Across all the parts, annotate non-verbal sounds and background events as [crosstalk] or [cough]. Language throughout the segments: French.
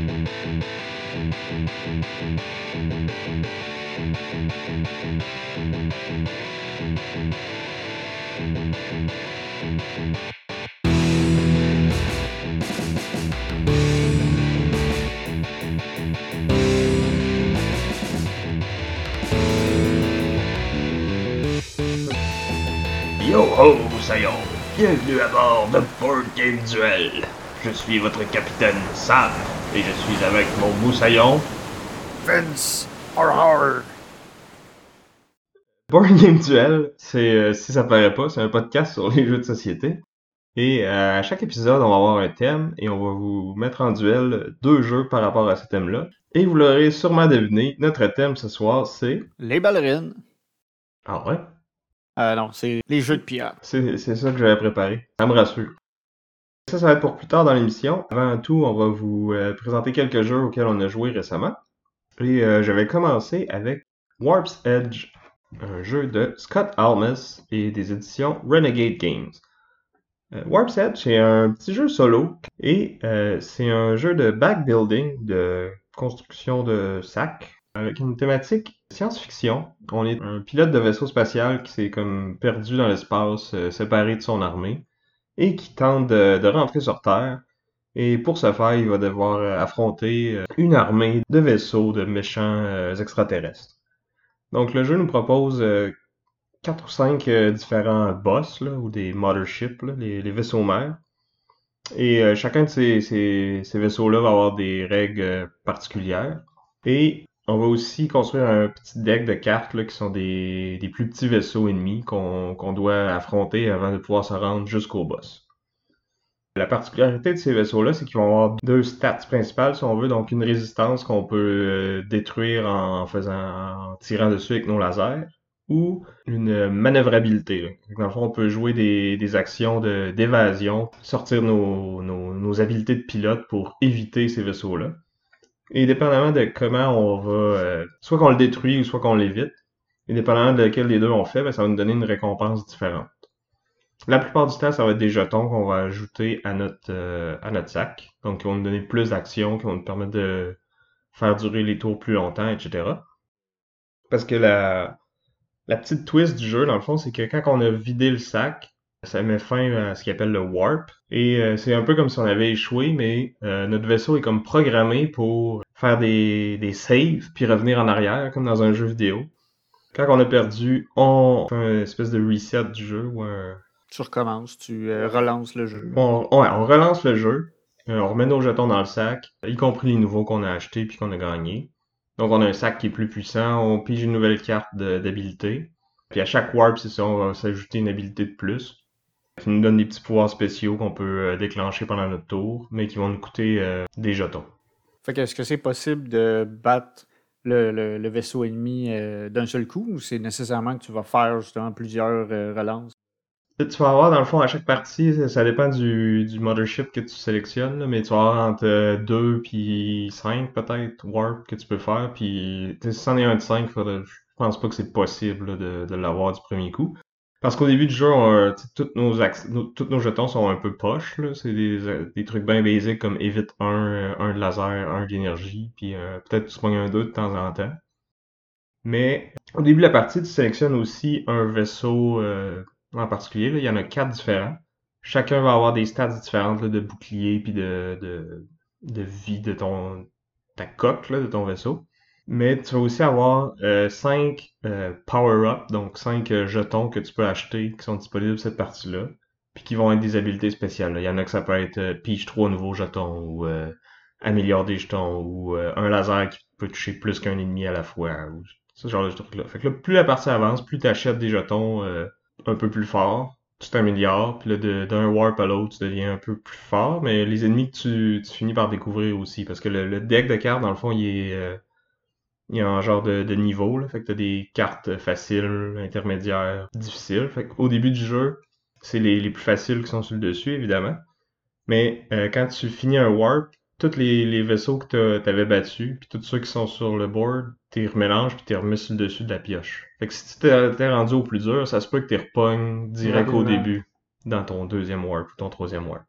Yo ho, Moussaillon! Bienvenue à bord de Board Game Duel! Je suis votre capitaine Sam et je suis avec mon moussaillon. Vince, har. Board Game Duel, c'est, euh, si ça paraît pas, c'est un podcast sur les jeux de société. Et euh, à chaque épisode, on va avoir un thème et on va vous mettre en duel deux jeux par rapport à ce thème-là. Et vous l'aurez sûrement deviné, notre thème ce soir, c'est... Les ballerines. Ah ouais? Euh, non, c'est les jeux de pirates. C'est c'est ça que j'avais préparé. Ça me rassure. Ça, ça va être pour plus tard dans l'émission. Avant tout, on va vous euh, présenter quelques jeux auxquels on a joué récemment. Et euh, je vais commencer avec Warp's Edge, un jeu de Scott Almus et des éditions Renegade Games. Euh, Warp's Edge, c'est un petit jeu solo et c'est un jeu de backbuilding, de construction de sacs, avec une thématique science-fiction. On est un pilote de vaisseau spatial qui s'est comme perdu dans l'espace, séparé de son armée, et qui tente de, rentrer sur Terre. Et pour ce faire, il va devoir euh, affronter euh, une armée de vaisseaux de méchants euh, extraterrestres. Donc le jeu nous propose quatre ou cinq différents boss, ou des motherships, les, vaisseaux mères. Et chacun de ces, ces, vaisseaux-là va avoir des règles particulières. Et on va aussi construire un petit deck de cartes qui sont des, plus petits vaisseaux ennemis qu'on doit affronter avant de pouvoir se rendre jusqu'au boss. La particularité de ces vaisseaux-là, c'est qu'ils vont avoir deux stats principales, si on veut, donc une résistance qu'on peut euh, détruire en faisant, tirant dessus avec nos lasers, ou une manœuvrabilité. là. Dans le fond, on peut jouer des, actions d'évasion, sortir nos, nos, nos habiletés de pilote pour éviter ces vaisseaux-là. Et dépendamment de comment on va, euh, soit qu'on le détruit ou soit qu'on l'évite, et dépendamment de lequel des deux on fait, ben, ça va nous donner une récompense différente. La plupart du temps, ça va être des jetons qu'on va ajouter à notre, euh, à notre sac. Donc, qui vont nous donner plus d'actions, qui vont nous permettre de faire durer les tours plus longtemps, etc. Parce que la, la petite twist du jeu, dans le fond, c'est que quand on a vidé le sac, ça met fin à ce qu'il appelle le warp. Et euh, c'est un peu comme si on avait échoué, mais euh, notre vaisseau est comme programmé pour faire des, des saves, puis revenir en arrière, comme dans un jeu vidéo. Quand on a perdu, on fait une espèce de reset du jeu, ou un, Tu recommences, tu euh, relances le jeu. on, on relance le jeu, euh, on remet nos jetons dans le sac, y compris les nouveaux qu'on a achetés puis qu'on a gagnés. Donc on a un sac qui est plus puissant, on pige une nouvelle carte d'habilité. Puis à chaque warp, c'est ça, on va s'ajouter une habilité de plus. Qui nous donne des petits pouvoirs spéciaux qu'on peut euh, déclencher pendant notre tour, mais qui vont nous coûter euh, des jetons. Fait que est-ce que c'est possible de battre le, le- le vaisseau ennemi euh, d'un seul coup ou c'est nécessairement que tu vas faire justement plusieurs euh, relances? Tu vas avoir, dans le fond, à chaque partie, ça, ça dépend du, du mothership que tu sélectionnes, là, mais tu vas avoir entre 2 puis 5 peut-être warp que tu peux faire, puis si c'en est un de 5, faudrait- je pense pas que c'est possible là, de, de l'avoir du premier coup. Parce qu'au début du jeu, euh, tous nos, tous nos jetons sont un peu poches, là. C'est des, euh, des trucs bien basiques comme évite un, euh, un de laser, un d'énergie, puis euh, peut-être tu pognes un 2 de temps en temps. Mais au début de la partie, tu sélectionnes aussi un vaisseau euh, en particulier. là. Il y en a quatre différents. Chacun va avoir des stats différentes là, de bouclier puis de, de, de vie de ton ta coque là, de ton vaisseau. Mais tu vas aussi avoir euh, 5 power-up, donc 5 jetons que tu peux acheter qui sont disponibles cette partie-là, puis qui vont être des habiletés spéciales. Il y en a que ça peut être euh, pige 3 nouveaux jetons ou euh, améliore des jetons ou euh, un laser qui peut toucher plus qu'un ennemi à la fois ou ce genre de truc-là. Fait que là, plus la partie avance, plus tu achètes des jetons euh, un peu plus forts, tu t'améliores, puis là, d'un warp à l'autre, tu deviens un peu plus fort, mais les ennemis que tu, tu finis par découvrir aussi, parce que le, le deck de cartes, dans le fond, il est, euh, il y a un genre de, de niveau, là, fait que t'as des cartes faciles, intermédiaires, difficiles. Fait qu'au début du jeu, c'est les, les plus faciles qui sont sur le dessus, évidemment. Mais euh, quand tu finis un warp, tous les, les vaisseaux que t'avais battus, puis tous ceux qui sont sur le board, t'es remélanges puis t'es remis sur le dessus de la pioche. Fait que si tu t'es rendu au plus dur, ça se peut que t'es repognes direct au début dans ton deuxième warp ou ton troisième warp.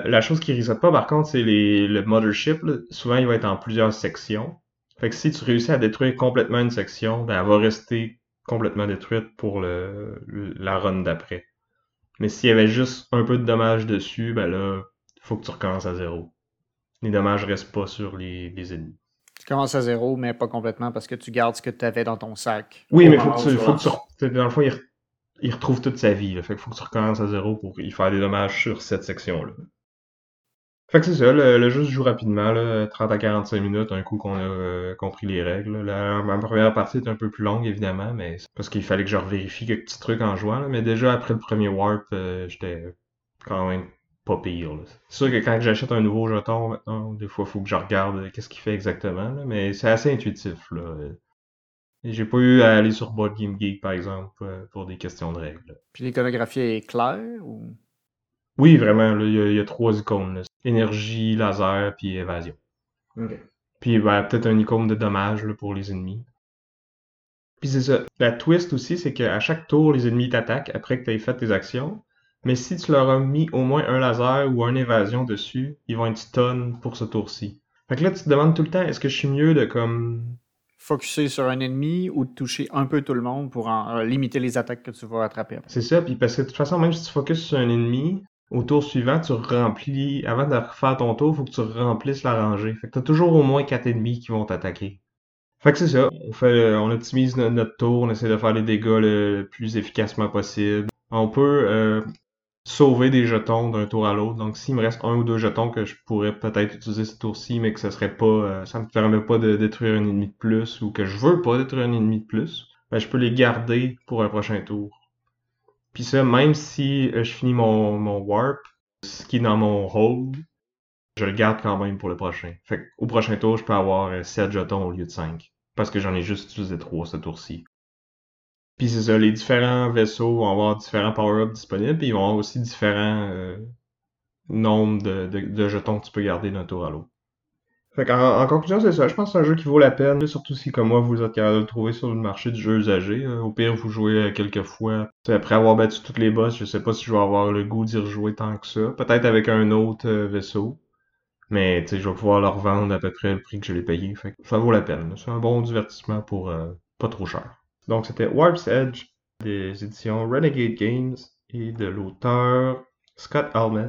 La chose qui reset pas, par contre, c'est le mothership. là. Souvent, il va être en plusieurs sections. Fait que si tu réussis à détruire complètement une section, ben, elle va rester complètement détruite pour le, la run d'après. Mais s'il y avait juste un peu de dommages dessus, ben là, faut que tu recommences à zéro. Les dommages restent pas sur les, les ennemis. Tu commences à zéro, mais pas complètement parce que tu gardes ce que tu avais dans ton sac. Oui, mais faut que tu, faut que tu dans le fond, il, il retrouve toute sa vie. Là. Fait que faut que tu recommences à zéro pour y faire des dommages sur cette section-là. Fait que c'est ça, le, le jeu se joue rapidement, là, 30 à 45 minutes, un coup qu'on a euh, compris les règles. La, ma première partie est un peu plus longue, évidemment, mais c'est parce qu'il fallait que je revérifie quelques petits trucs en jouant. là. Mais déjà, après le premier warp, euh, j'étais quand même pas pire. là. C'est sûr que quand j'achète un nouveau jeton, maintenant, des fois, il faut que je regarde euh, qu'est-ce qu'il fait exactement, là, mais c'est assez intuitif. Là. J'ai pas eu à aller sur Board Game Geek, par exemple, euh, pour des questions de règles. Puis l'iconographie est claire ou? Oui, vraiment, là, il y, y a trois icônes. là. Énergie, laser, puis évasion. Puis ben, peut-être un icône de dommage là, pour les ennemis. Puis c'est ça. La twist aussi, c'est qu'à chaque tour, les ennemis t'attaquent après que tu aies fait tes actions. Mais si tu leur as mis au moins un laser ou un évasion dessus, ils vont être stun pour ce tour-ci. Fait que là, tu te demandes tout le temps, est-ce que je suis mieux de comme... Focuser sur un ennemi ou de toucher un peu tout le monde pour en- euh, limiter les attaques que tu vas attraper. C'est ça, puis parce que de toute façon, même si tu focuses sur un ennemi, au tour suivant, tu remplis... Avant de refaire ton tour, faut que tu remplisses la rangée. Fait que t'as toujours au moins quatre ennemis qui vont t'attaquer. Fait que c'est ça. On fait, optimise no- notre tour, on essaie de faire les dégâts le plus efficacement possible. On peut euh, sauver des jetons d'un tour à l'autre. Donc s'il me reste un ou deux jetons que je pourrais peut-être utiliser ce tour-ci, mais que ce serait pas, euh, ça me permet pas de détruire un ennemi de plus ou que je veux pas détruire un ennemi de plus, ben je peux les garder pour un prochain tour. Puis ça, même si euh, je finis mon, mon warp, ce qui est dans mon hold, je le garde quand même pour le prochain. Fait au prochain tour, je peux avoir euh, 7 jetons au lieu de 5. Parce que j'en ai juste utilisé 3 ce tour-ci. Puis c'est ça, les différents vaisseaux vont avoir différents power-ups disponibles, puis ils vont avoir aussi différents euh, nombres de, de, de jetons que tu peux garder d'un tour à l'autre. Fait qu'en en conclusion, c'est ça. Je pense que c'est un jeu qui vaut la peine, surtout si, comme moi, vous êtes capable de le trouver sur le marché du jeu usagé. Euh, Au pire, vous jouez quelques fois. Après avoir battu toutes les boss, je sais pas si je vais avoir le goût d'y rejouer tant que ça. Peut-être avec un autre euh, vaisseau. Mais je vais pouvoir le revendre à peu près le prix que je l'ai payé. Fait que ça vaut la peine. C'est un bon divertissement pour euh, pas trop cher. Donc c'était Warp's Edge des éditions Renegade Games et de l'auteur Scott Almes.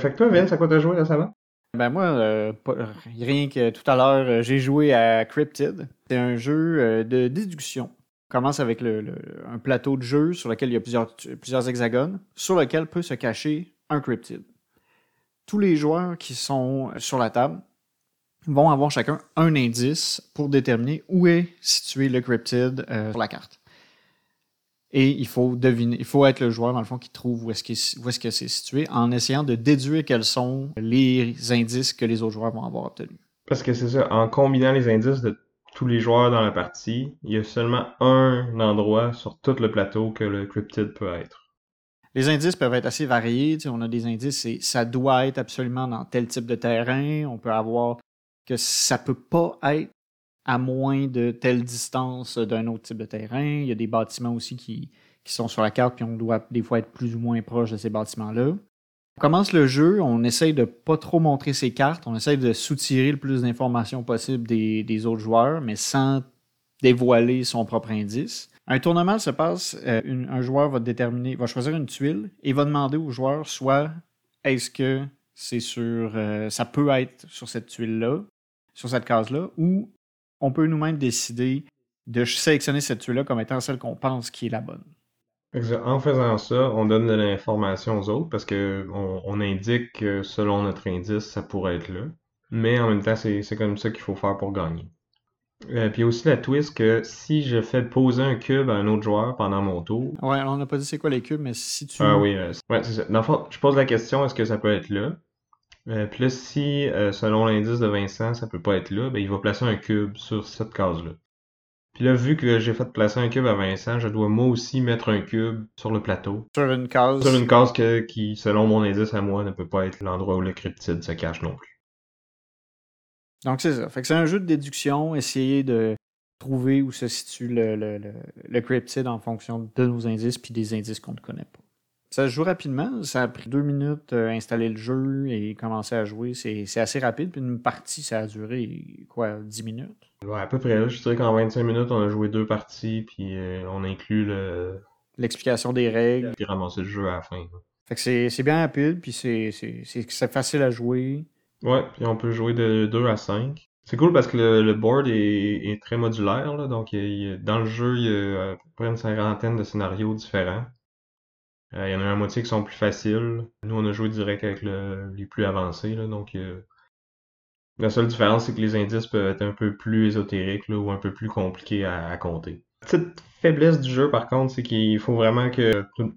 Fait que toi, Vince, à quoi t'as joué récemment? Ben moi, euh, rien que tout à l'heure, euh, j'ai joué à Cryptid. C'est un jeu euh, de déduction. On commence avec le- un plateau de jeu sur lequel il y a plusieurs, plusieurs hexagones, sur lequel peut se cacher un Cryptid. Tous les joueurs qui sont sur la table vont avoir chacun un indice pour déterminer où est situé le Cryptid sur la carte. Et il faut deviner, il faut être le joueur, dans le fond, qui trouve où est-ce, qu'il- où est-ce que c'est situé en essayant de déduire quels sont les indices que les autres joueurs vont avoir obtenus. Parce que c'est ça, en combinant les indices de tous les joueurs dans la partie, il y a seulement un endroit sur tout le plateau que le cryptid peut être. Les indices peuvent être assez variés. Tu sais, on a des indices, c'est ça doit être absolument dans tel type de terrain. On peut avoir que ça peut pas être à moins de telle distance d'un autre type de terrain. Il y a des bâtiments aussi qui, sont sur la carte, puis on doit des fois être plus ou moins proche de ces bâtiments-là. On commence le jeu, on essaye de pas trop montrer ses cartes, on essaye de soutirer le plus d'informations possible des, des autres joueurs, mais sans dévoiler son propre indice. Un tournement se passe, euh, un joueur va déterminer, va choisir une tuile et va demander au joueur soit est-ce que c'est sur, euh, ça peut être sur cette tuile-là, sur cette case-là, ou on peut nous-mêmes décider de sélectionner cette tuile-là comme étant celle qu'on pense qui est la bonne. En faisant ça, on donne de l'information aux autres parce que on, indique que selon notre indice, ça pourrait être là. Mais en même temps, c'est comme ça qu'il faut faire pour gagner. Euh, puis il y a aussi la twist que si je fais poser un cube à un autre joueur pendant mon tour, Ouais, on n'a pas dit c'est quoi les cubes, mais si tu. Ah oui, euh, ouais, c'est ça. Dans le fond, je pose la question, est-ce que ça peut être là? Euh, puis là, si, euh, selon l'indice de Vincent, ça peut pas être là, ben, il va placer un cube sur cette case-là. Puis là, vu que j'ai fait placer un cube à Vincent, je dois moi aussi mettre un cube sur le plateau. Sur une case. Sur une case que, qui, selon mon indice à moi, ne peut pas être l'endroit où le cryptide se cache non plus. Donc c'est ça. Fait que c'est un jeu de déduction, essayer de trouver où se situe le, le, le, le cryptide en fonction de nos indices puis des indices qu'on ne connaît pas. Ça se joue rapidement. Ça a pris deux minutes à installer le jeu et commencer à jouer. C'est assez rapide. Puis une partie, ça a duré, quoi, 10 minutes? Ouais, à peu près. Je dirais qu'en 25 minutes, on a joué deux parties, puis euh, on inclut le... l'explication des règles. Puis ramasser le jeu à la fin. là. Fait que c'est bien rapide, puis c'est facile à jouer. Ouais, puis on peut jouer de 2 à 5. C'est cool parce que le, le board est, est très modulaire, là, donc il dans le jeu, il y a à peu près une cinquantaine de scénarios différents. Euh, il y en a la moitié qui sont plus faciles. Nous, on a joué direct avec le- les plus avancés, là, donc euh, la seule différence, c'est que les indices peuvent être un peu plus ésotériques là, ou un peu plus compliqués à, à compter. Petite faiblesse du jeu, par contre, c'est qu'il faut vraiment que tout,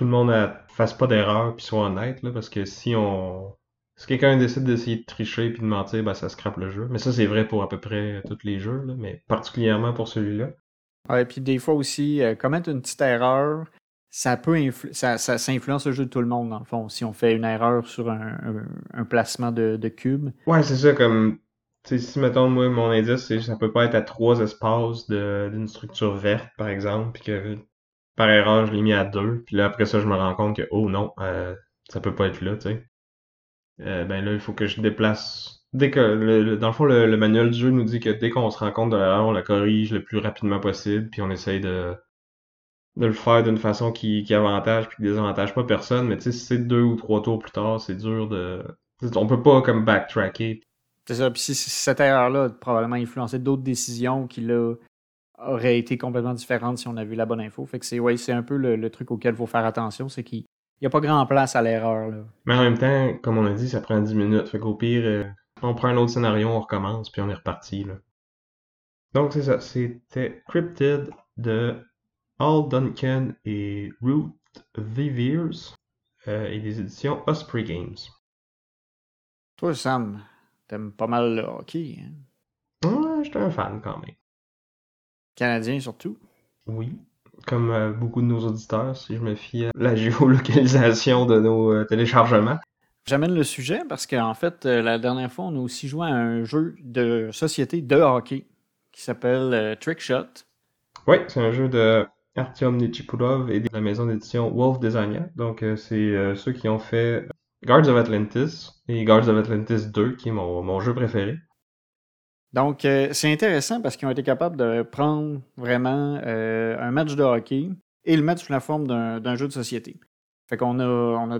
le monde fasse pas d'erreur puis soit honnête, là, parce que si on si quelqu'un décide d'essayer de tricher puis de mentir, ben ça scrape le jeu. Mais ça, c'est vrai pour à peu près tous les jeux, là, mais particulièrement pour celui-là. Ouais, puis des fois aussi, euh, commettre une petite erreur, ça peut influ- ça, ça, ça influence le jeu de tout le monde, dans le fond. Si on fait une erreur sur un, un- un placement de, de cube. Ouais, c'est ça, comme, si, mettons, moi, mon indice, c'est ça peut pas être à trois espaces d'une structure verte, par exemple, puis que par erreur, je l'ai mis à deux, puis là, après ça, je me rends compte que, oh non, euh, ça peut pas être là, tu sais. Euh, ben là, il faut que je déplace. Dès que, le- dans le fond, le, le manuel du jeu nous dit que dès qu'on se rend compte de l'erreur, on la corrige le plus rapidement possible, puis on essaye de, de le faire d'une façon qui, qui avantage puis qui désavantage pas personne, mais tu sais, si c'est deux ou trois tours plus tard, c'est dur de... On peut pas comme backtracker. C'est ça. Puis si, si cette erreur-là a probablement influencé d'autres décisions qui, là, auraient été complètement différentes si on avait eu la bonne info. Fait que c'est ouais, c'est un peu le, le truc auquel il faut faire attention, c'est qu'il n'y a pas grand place à l'erreur. là. Mais en même temps, comme on a dit, ça prend 10 minutes. Fait qu'au pire, euh, on prend un autre scénario, on recommence, puis on est reparti, là. Donc c'est ça, c'était Cryptid de Al Duncan et Ruth Viviers euh, et des éditions Osprey Games. Toi, Sam, t'aimes pas mal le hockey, hein? Ouais, j'étais un fan quand même. Canadien surtout. Oui. Comme euh, beaucoup de nos auditeurs, si je me fie à la [laughs] géolocalisation de nos euh, téléchargements. J'amène le sujet parce qu'en fait, euh, la dernière fois, on a aussi joué à un jeu de société de hockey qui s'appelle Trick Shot. Oui, c'est un jeu de Artyom Nichipurov et de la maison d'édition Wolf Designer. Donc, euh, c'est euh, ceux qui ont fait Guards of Atlantis et Guards of Atlantis 2, qui est mon, jeu préféré. Donc, euh, c'est intéressant parce qu'ils ont été capables de prendre vraiment un match de hockey et le mettre sous la forme d'un jeu de société. Fait qu'on a, on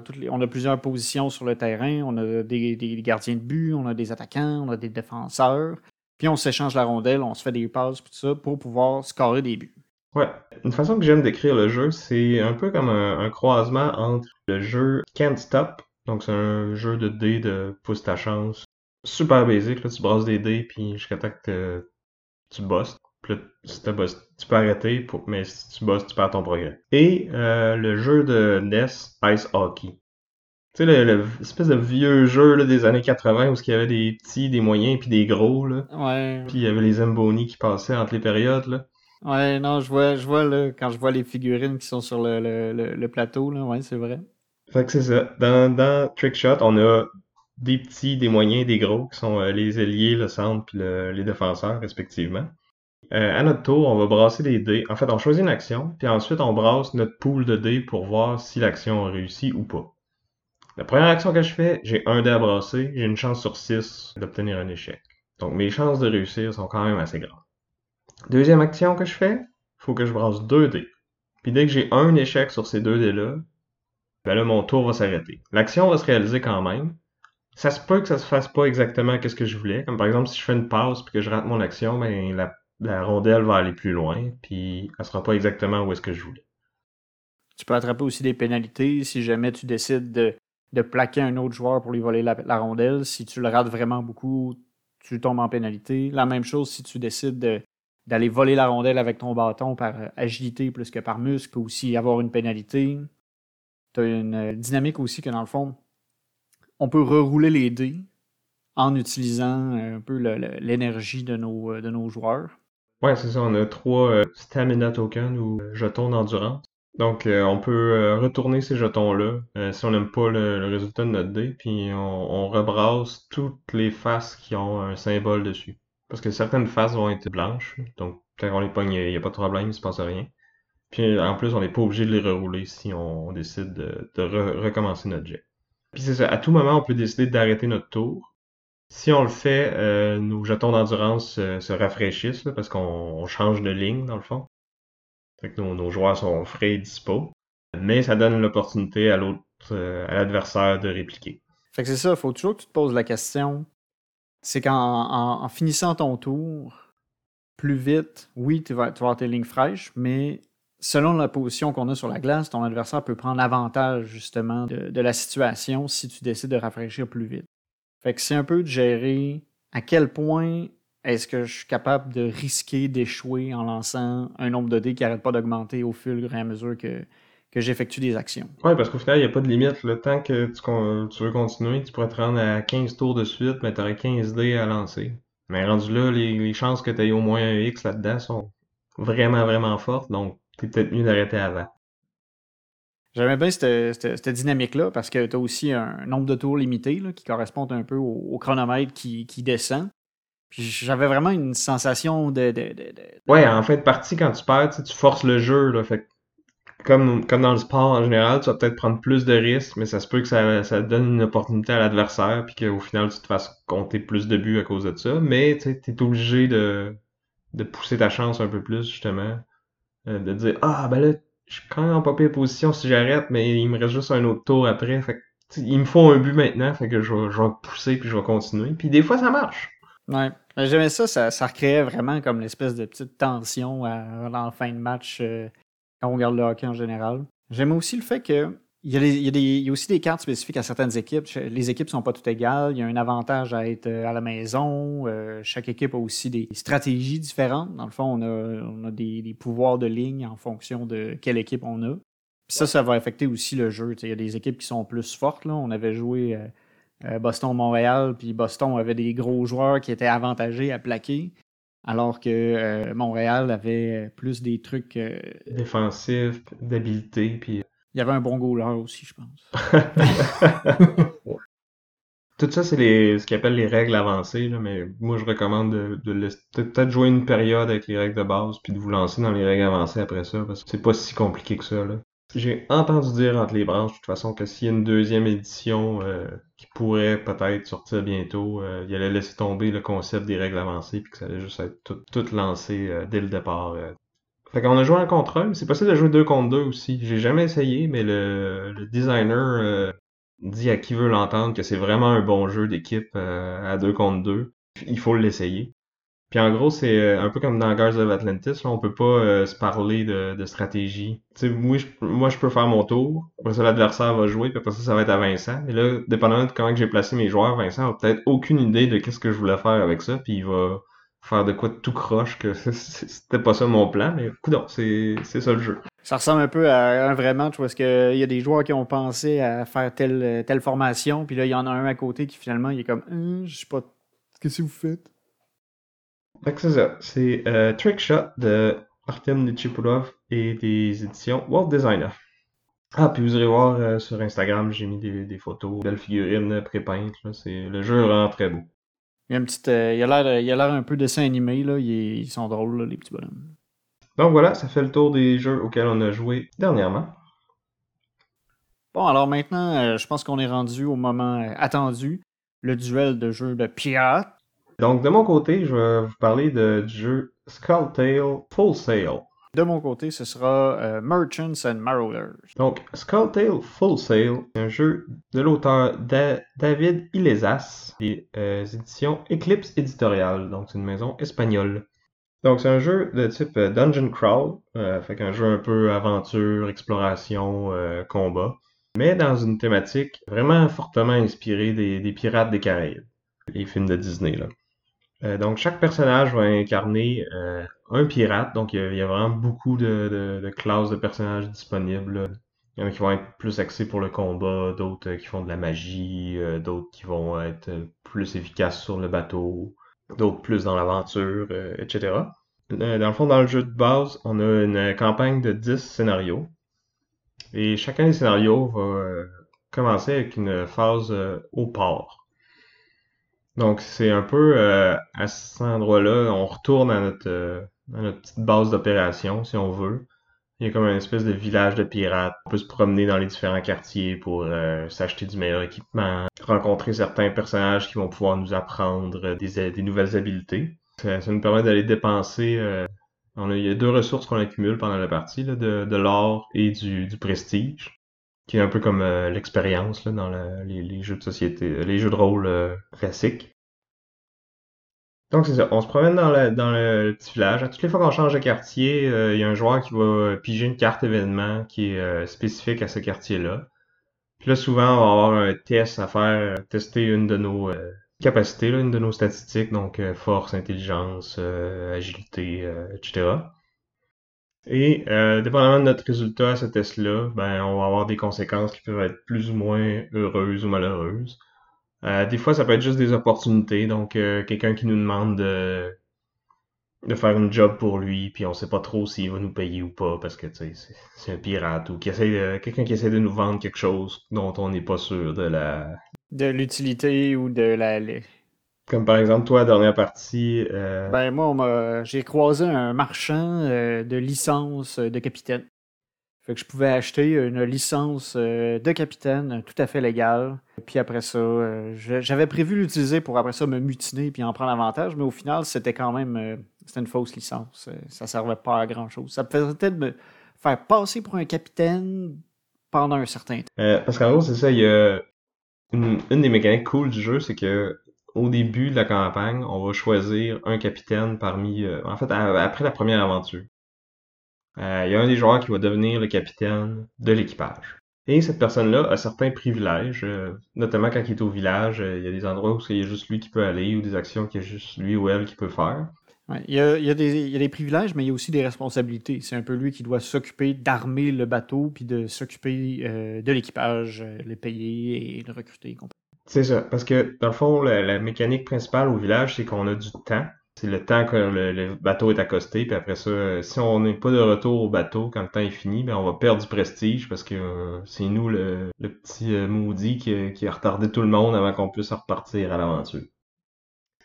a, plusieurs positions sur le terrain. On a des, gardiens de but, on a des attaquants, on a des défenseurs. Puis on s'échange la rondelle, on se fait des passes, tout ça, pour pouvoir scorer des buts. Ouais, une façon que j'aime décrire le jeu, c'est un peu comme un, un croisement entre le jeu Can't Stop, donc c'est un jeu de dés de pousse ta chance, super basique, là, tu brasses des dés, puis jusqu'à temps que tu bosses. Puis là, si t'as bossé, tu peux arrêter, pour- mais si tu bosses, tu perds ton progrès. Et euh, le jeu de NES Ice Hockey. Tu sais, le, le- de vieux jeu là, des années 80 où il y avait des petits, des moyens, puis des gros, là. Ouais. Puis il y avait les Zamboni qui passaient entre les périodes, là. Ouais, non, je vois, je vois là, quand je vois les figurines qui sont sur le, le, le, plateau, là, ouais, c'est vrai. Fait que c'est ça. Dans, dans Trickshot, on a des petits, des moyens, des gros, qui sont euh, les ailiers, le centre, puis le- les défenseurs, respectivement. Euh, à notre tour, on va brasser des dés. En fait, on choisit une action, puis ensuite on brasse notre pool de dés pour voir si l'action a réussi ou pas. La première action que je fais, j'ai un dé à brasser, j'ai une chance sur 6 d'obtenir un échec. Donc mes chances de réussir sont quand même assez grandes. Deuxième action que je fais, faut que je brasse deux dés. Puis dès que j'ai un échec sur ces deux dés-là, ben là, mon tour va s'arrêter. L'action va se réaliser quand même. Ça se peut que ça se fasse pas exactement qu'est-ce que je voulais. Comme par exemple, si je fais une pause puis que je rate mon action, ben la, la rondelle va aller plus loin, puis elle sera pas exactement où est-ce que je voulais. Tu peux attraper aussi des pénalités si jamais tu décides de, de plaquer un autre joueur pour lui voler la, la rondelle. Si tu le rates vraiment beaucoup, tu tombes en pénalité. La même chose si tu décides de- d'aller voler la rondelle avec ton bâton par euh, agilité plus que par muscle, peut aussi avoir une pénalité. Tu une euh, dynamique aussi que dans le fond, on peut rerouler les dés en utilisant euh, un peu l'énergie de nos, joueurs. Ouais, c'est ça. On a trois stamina tokens ou jetons d'endurance. Donc, on peut retourner ces jetons-là si on n'aime pas le, le résultat de notre dé, puis on, on rebrasse toutes les faces qui ont un symbole dessus. Parce que certaines faces vont être blanches, donc quand on les pogne, il n'y a pas de problème, il se passe rien. Puis en plus, on n'est pas obligé de les rerouler si on, décide de, recommencer notre jet. Puis c'est ça, à tout moment, on peut décider d'arrêter notre tour. Si on le fait, euh, nos jetons d'endurance se rafraîchissent parce qu'on change de ligne dans le fond. Fait que nos, joueurs sont frais et dispo. Mais ça donne l'opportunité à l'autre, euh, à l'adversaire de répliquer. Fait que c'est ça, faut toujours que tu te poses la question. C'est qu'en en, finissant ton tour, plus vite, oui, tu vas, avoir tes lignes fraîches, mais selon la position qu'on a sur la glace, ton adversaire peut prendre avantage justement de, la situation si tu décides de rafraîchir plus vite. Fait que c'est un peu de gérer à quel point est-ce que je suis capable de risquer d'échouer en lançant un nombre de dés qui n'arrête pas d'augmenter au fur et à mesure que, que j'effectue des actions. Oui, parce qu'au final, il n'y a pas de limite. Le temps que tu, veux continuer, tu pourrais te rendre à 15 tours de suite, mais tu aurais 15 dés à lancer. Mais rendu là, les, chances que tu aies au moins un X là-dedans sont vraiment, vraiment fortes, donc c'est peut-être mieux d'arrêter avant. J'aimais bien cette, dynamique-là parce que tu as aussi un nombre de tours limité qui correspond un peu au, chronomètre qui, descend. Puis j'avais vraiment une sensation de, Ouais, en fait, partie, quand tu perds, tu forces le jeu. Là, fait comme, comme dans le sport en général, tu vas peut-être prendre plus de risques, mais ça se peut que ça, ça donne une opportunité à l'adversaire, puis qu'au final, tu te fasses compter plus de buts à cause de ça. Mais tu es obligé de, de pousser ta chance un peu plus, justement. Euh, de dire Ah, ben là, je suis quand même en pas pire position si j'arrête, mais il me reste juste un autre tour après. Fait il me faut un but maintenant, fait que je vais, je vais pousser puis je vais continuer. Puis des fois, ça marche. Ouais. J'aimais ça, ça, ça recréait vraiment comme l'espèce de petite tension à, dans la fin de match. Euh, quand on regarde le hockey en général. J'aime aussi le fait que il y, a aussi des cartes spécifiques à certaines équipes. Les équipes ne sont pas toutes égales. Il y a un avantage à être euh, à la maison. Euh, chaque équipe a aussi des stratégies différentes. Dans le fond, on a, des, pouvoirs de ligne en fonction de quelle équipe on a. Ça, ça va affecter aussi le jeu. il y a des équipes qui sont plus fortes. Là. On avait joué euh, Boston-Montréal, puis Boston avait des gros joueurs qui étaient avantagés à plaquer alors que euh, Montréal avait plus des trucs euh, défensifs, d'habileté, puis il y avait un bon goaler aussi, je pense. [laughs] Tout ça, c'est les, ce qu'ils appellent les règles avancées, là, mais moi, je recommande de, de peut-être jouer une période avec les règles de base, puis de vous lancer dans les règles avancées après ça, parce que c'est pas si compliqué que ça. Là. J'ai entendu dire entre les branches, de toute façon, que s'il y a une deuxième édition euh, qui pourrait peut-être sortir bientôt, euh, il allait laisser tomber le concept des règles avancées, puis que ça allait juste être tout, lancé euh, dès le départ. Fait qu'on a joué en contre un, c'est possible de jouer deux contre deux aussi. J'ai jamais essayé, mais le, le designer dit à qui veut l'entendre que c'est vraiment un bon jeu d'équipe à deux contre deux. Il faut l'essayer. Puis en gros, c'est euh, un peu comme dans Guards of Atlantis, là, on peut pas euh, se parler de, de stratégie. Tu sais, moi je, moi, je peux faire mon tour, après ça, l'adversaire va jouer, puis après ça, ça va être à Vincent. Et là, dépendamment de comment j'ai placé mes joueurs, Vincent a peut-être aucune idée de qu'est-ce que je voulais faire avec ça, puis il va faire de quoi de tout croche, que [laughs] c'était pas ça mon plan, mais écoute, c'est ça le jeu. Ça ressemble un peu à un vrai match parce qu'il y a des joueurs qui ont pensé à faire telle, telle formation, puis là, il y en a un à côté qui finalement, il est comme, hein, je sais pas, qu'est-ce que vous faites? C'est ça. C'est euh, Trickshot de Artem Nichipulov et des éditions World Designer. Ah, puis vous irez voir euh, sur Instagram, j'ai mis des, des photos, belles figurines pré-peintes. Le jeu vraiment très beau. Il, y a une petite, euh, il, a l'air, il a l'air un peu dessin animé, là. ils sont drôles, là, les petits bonhommes. Donc voilà, ça fait le tour des jeux auxquels on a joué dernièrement. Bon, alors maintenant, je pense qu'on est rendu au moment attendu, le duel de jeux de pirates. Donc, de mon côté, je vais vous parler de, du jeu Skull Tale Full Sail. De mon côté, ce sera euh, Merchants and Marauders. Donc, Skull Tale Full Sail, c'est un jeu de l'auteur David Ilezas et euh, éditions Eclipse Editorial. Donc, c'est une maison espagnole. Donc, c'est un jeu de type euh, Dungeon Crawl, fait qu'un jeu un peu aventure, exploration, combat, mais dans une thématique vraiment fortement inspirée des, des Pirates des Caraïbes, les films de Disney. Là. Euh, donc, chaque personnage va incarner euh, un pirate. Donc, il y, a, vraiment beaucoup de, classes de personnages disponibles. Il y en a qui vont être plus axés pour le combat, d'autres euh, qui font de la magie, d'autres qui vont être plus efficaces sur le bateau, d'autres plus dans l'aventure, etc. Dans le fond, dans le jeu de base, on a une campagne de 10 scénarios. Et chacun des scénarios va commencer avec une phase au port. Donc, c'est un peu euh, à cet endroit-là, on retourne à notre, euh, à notre petite base d'opération, si on veut. Il y a comme une espèce de village de pirates. On peut se promener dans les différents quartiers pour euh, s'acheter du meilleur équipement, rencontrer certains personnages qui vont pouvoir nous apprendre des, des nouvelles habiletés. Ça, nous permet d'aller dépenser. Il y a deux ressources qu'on accumule pendant la partie, là, de, de l'or et du, du prestige qui est un peu comme euh, l'expérience dans les, jeux de société, les jeux de rôle classiques. Donc c'est ça, on se promène dans le, dans le petit village. À toutes les fois qu'on change de quartier, euh, il y a un joueur qui va piger une carte événement qui est euh, spécifique à ce quartier-là. Puis là, souvent, on va avoir un test à faire, tester une de nos euh, capacités, une de nos statistiques, donc force, intelligence, agilité, etc. Et dépendamment de notre résultat à ce test-là, ben on va avoir des conséquences qui peuvent être plus ou moins heureuses ou malheureuses. Euh, des fois, ça peut être juste des opportunités. Donc, euh, quelqu'un qui nous demande de, de faire une job pour lui, puis on sait pas trop s'il va nous payer ou pas, parce que c'est, un pirate, ou qui quelqu'un qui essaie de nous vendre quelque chose dont on n'est pas sûr de la... De l'utilité ou de la... Comme par exemple, toi, dernière partie... Euh, ben moi, j'ai croisé un marchand de licence de capitaine. Fait que je pouvais acheter une licence euh, de capitaine tout à fait légale. Puis après ça, euh, j'avais prévu l'utiliser pour après ça me mutiner puis en prendre avantage, mais au final, c'était quand même euh, c'était une fausse licence. Ça servait pas à grand chose. Ça peut peut-être me faire passer pour un capitaine pendant un certain temps. parce qu'en gros, c'est ça, il y a une, des mécaniques cool du jeu, c'est que au début de la campagne, on va choisir un capitaine parmi. en fait, après la première aventure. Euh, il y a un des joueurs qui va devenir le capitaine de l'équipage. Et cette personne-là a certains privilèges, euh, notamment quand il est au village, euh, il y a des endroits où il y a juste lui qui peut aller ou des actions qu'il y a juste lui ou elle qui peut faire. il, y a, des, privilèges, mais il y a aussi des responsabilités. C'est un peu lui qui doit s'occuper d'armer le bateau, puis de s'occuper de l'équipage, le payer et le recruter. C'est ça, parce que dans le fond, la mécanique principale au village, c'est qu'on a du temps c'est le temps que le, bateau est accosté, puis après ça, si on n'est pas de retour au bateau quand le temps est fini, ben on va perdre du prestige parce que euh, c'est nous le, petit euh, maudit qui, a retardé tout le monde avant qu'on puisse repartir à l'aventure.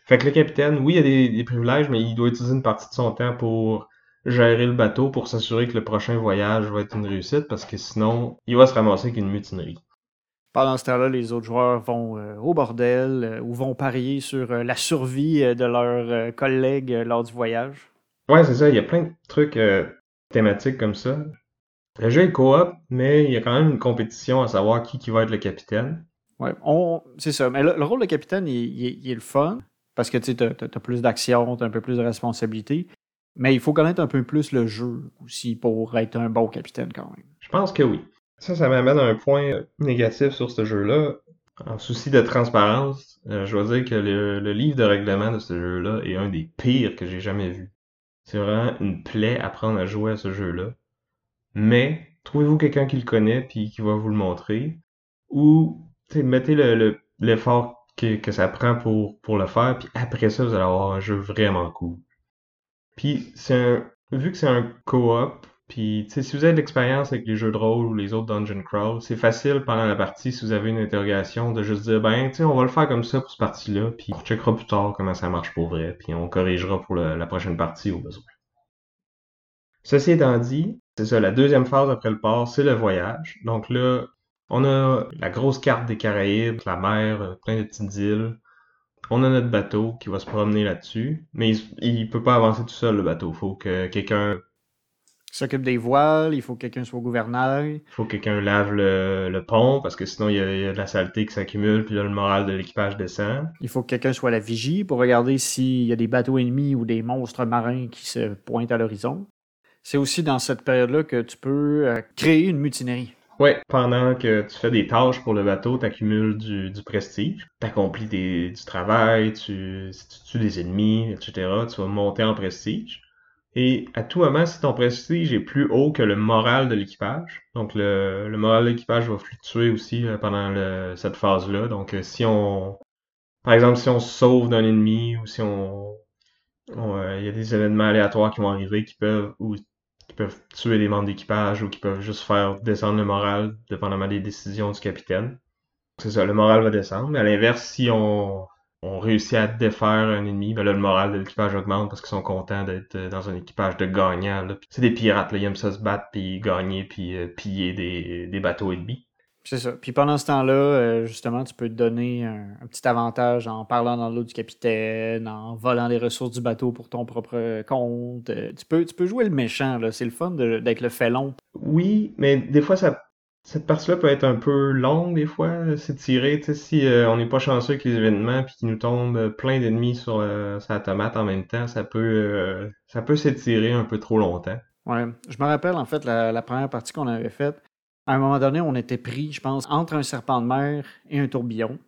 Fait que le capitaine, oui, il a des, des, privilèges, mais il doit utiliser une partie de son temps pour gérer le bateau pour s'assurer que le prochain voyage va être une réussite parce que sinon, il va se ramasser avec une mutinerie. Pendant ce temps-là, les autres joueurs vont euh, au bordel euh, ou vont parier sur euh, la survie de leurs collègues lors du voyage. Ouais, c'est ça. Il y a plein de trucs thématiques comme ça. Le jeu est coop, mais il y a quand même une compétition à savoir qui, qui va être le capitaine. Ouais, on... c'est ça. Mais le, rôle de capitaine, il, est le fun parce que tu as, plus d'action, tu as un peu plus de responsabilité. Mais il faut connaître un peu plus le jeu aussi pour être un bon capitaine quand même. Je pense que oui. Ça, ça m'amène à un point négatif sur ce jeu-là. En souci de transparence, euh, je dois dire que le, livre de règlement de ce jeu-là est un des pires que j'ai jamais vu. C'est vraiment une plaie apprendre à jouer à ce jeu-là. Mais, trouvez-vous quelqu'un qui le connaît puis qui va vous le montrer? Ou, mettez l'effort que, que, ça prend pour, pour le faire, puis après ça, vous allez avoir un jeu vraiment cool. Puis, c'est un, vu que c'est un co-op, puis, si vous avez de l'expérience avec les jeux de rôle ou les autres Dungeon Crawl, c'est facile pendant la partie, si vous avez une interrogation, de juste dire, ben, tu on va le faire comme ça pour cette partie-là, puis on checkera plus tard comment ça marche pour vrai, puis on corrigera pour la prochaine partie au besoin. Ceci étant dit, c'est ça, la deuxième phase après le port, c'est le voyage. Donc là, on a la grosse carte des Caraïbes, la mer, plein de petites îles. On a notre bateau qui va se promener là-dessus, mais il, il peut pas avancer tout seul, le bateau. Faut que quelqu'un s'occupe des voiles, il faut que quelqu'un soit au gouvernail. Il faut que quelqu'un lave le, pont parce que sinon il y, a, de la saleté qui s'accumule puis là le moral de l'équipage descend. Il faut que quelqu'un soit à la vigie pour regarder s'il y a des bateaux ennemis ou des monstres marins qui se pointent à l'horizon. C'est aussi dans cette période-là que tu peux euh, créer une mutinerie. Oui, pendant que tu fais des tâches pour le bateau, tu accumules du, du prestige, tu accomplis du travail, tu, tu tues des ennemis, etc. Tu vas monter en prestige. Et à tout moment, si ton prestige est plus haut que le moral de l'équipage, donc le, moral de l'équipage va fluctuer aussi euh, pendant cette phase-là. Donc euh, si on, par exemple, si on se sauve d'un ennemi ou si on, euh, il y a des événements aléatoires qui vont arriver qui peuvent ou qui peuvent tuer des membres d'équipage ou qui peuvent juste faire descendre le moral dépendamment des décisions du capitaine. C'est ça, le moral va descendre. Mais à l'inverse, si on on réussit à défaire un ennemi, ben là, le moral de l'équipage augmente parce qu'ils sont contents d'être euh, dans un équipage de gagnants. C'est des pirates, là. ils aiment ça se battre, puis gagner, puis euh, piller des, des bateaux ennemis. C'est ça. Puis pendant ce temps-là, euh, justement, tu peux te donner un, petit avantage en parlant dans l'eau du capitaine, en volant les ressources du bateau pour ton propre compte. tu, peux, tu peux jouer le méchant, là. C'est le fun d'être le félon. Oui, mais des fois, ça cette partie-là peut être un peu longue des fois, s'étirer, tu sais, si euh, on n'est pas chanceux avec les événements puis qu'il nous tombe euh, plein d'ennemis sur euh, sa tomate en même temps, ça peut ça peut s'étirer un peu trop longtemps. Ouais, je me rappelle en fait la, première partie qu'on avait faite. À un moment donné, on était pris, je pense, entre un serpent de mer et un tourbillon.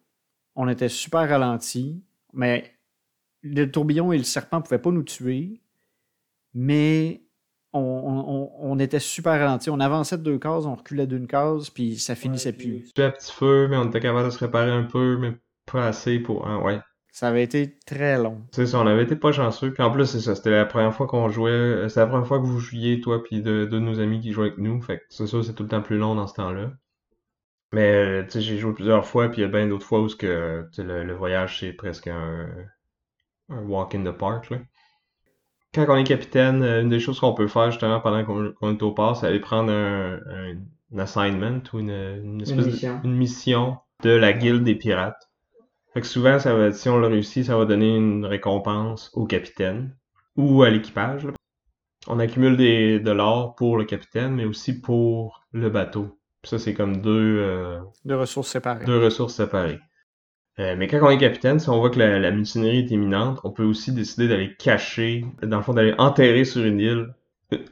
On était super ralenti, mais le tourbillon et le serpent pouvaient pas nous tuer, mais on, était super ralenti. On avançait de deux cases, on reculait d'une case, puis ça finissait plus. C'était à petit feu, mais on était capable de se réparer un peu, mais pas assez pour. Hein, ouais. Ça avait été très long. C'est ça, on avait été pas chanceux. Puis en plus, c'est ça, c'était la première fois qu'on jouait. Euh, c'est la première fois que vous jouiez, toi, puis deux de, nos amis qui jouaient avec nous. Fait que c'est ça, c'est tout le temps plus long dans ce temps-là. Mais, euh, tu sais, j'ai joué plusieurs fois, puis il y a bien d'autres fois où que, le, le voyage, c'est presque un, un walk in the park, là quand on est capitaine, euh, une des choses qu'on peut faire justement pendant qu'on est au port, c'est aller prendre un, assignment ou une, mission. De, la guilde des pirates. Fait que souvent, ça va, si on le réussit, ça va donner une récompense au capitaine ou à l'équipage. On accumule des, de l'or pour le capitaine, mais aussi pour le bateau. ça, c'est comme deux, euh, deux ressources séparées. Deux ressources séparées. Euh, mais quand on est capitaine, si on voit que la, mutinerie est imminente, on peut aussi décider d'aller cacher, dans le fond, d'aller enterrer sur une île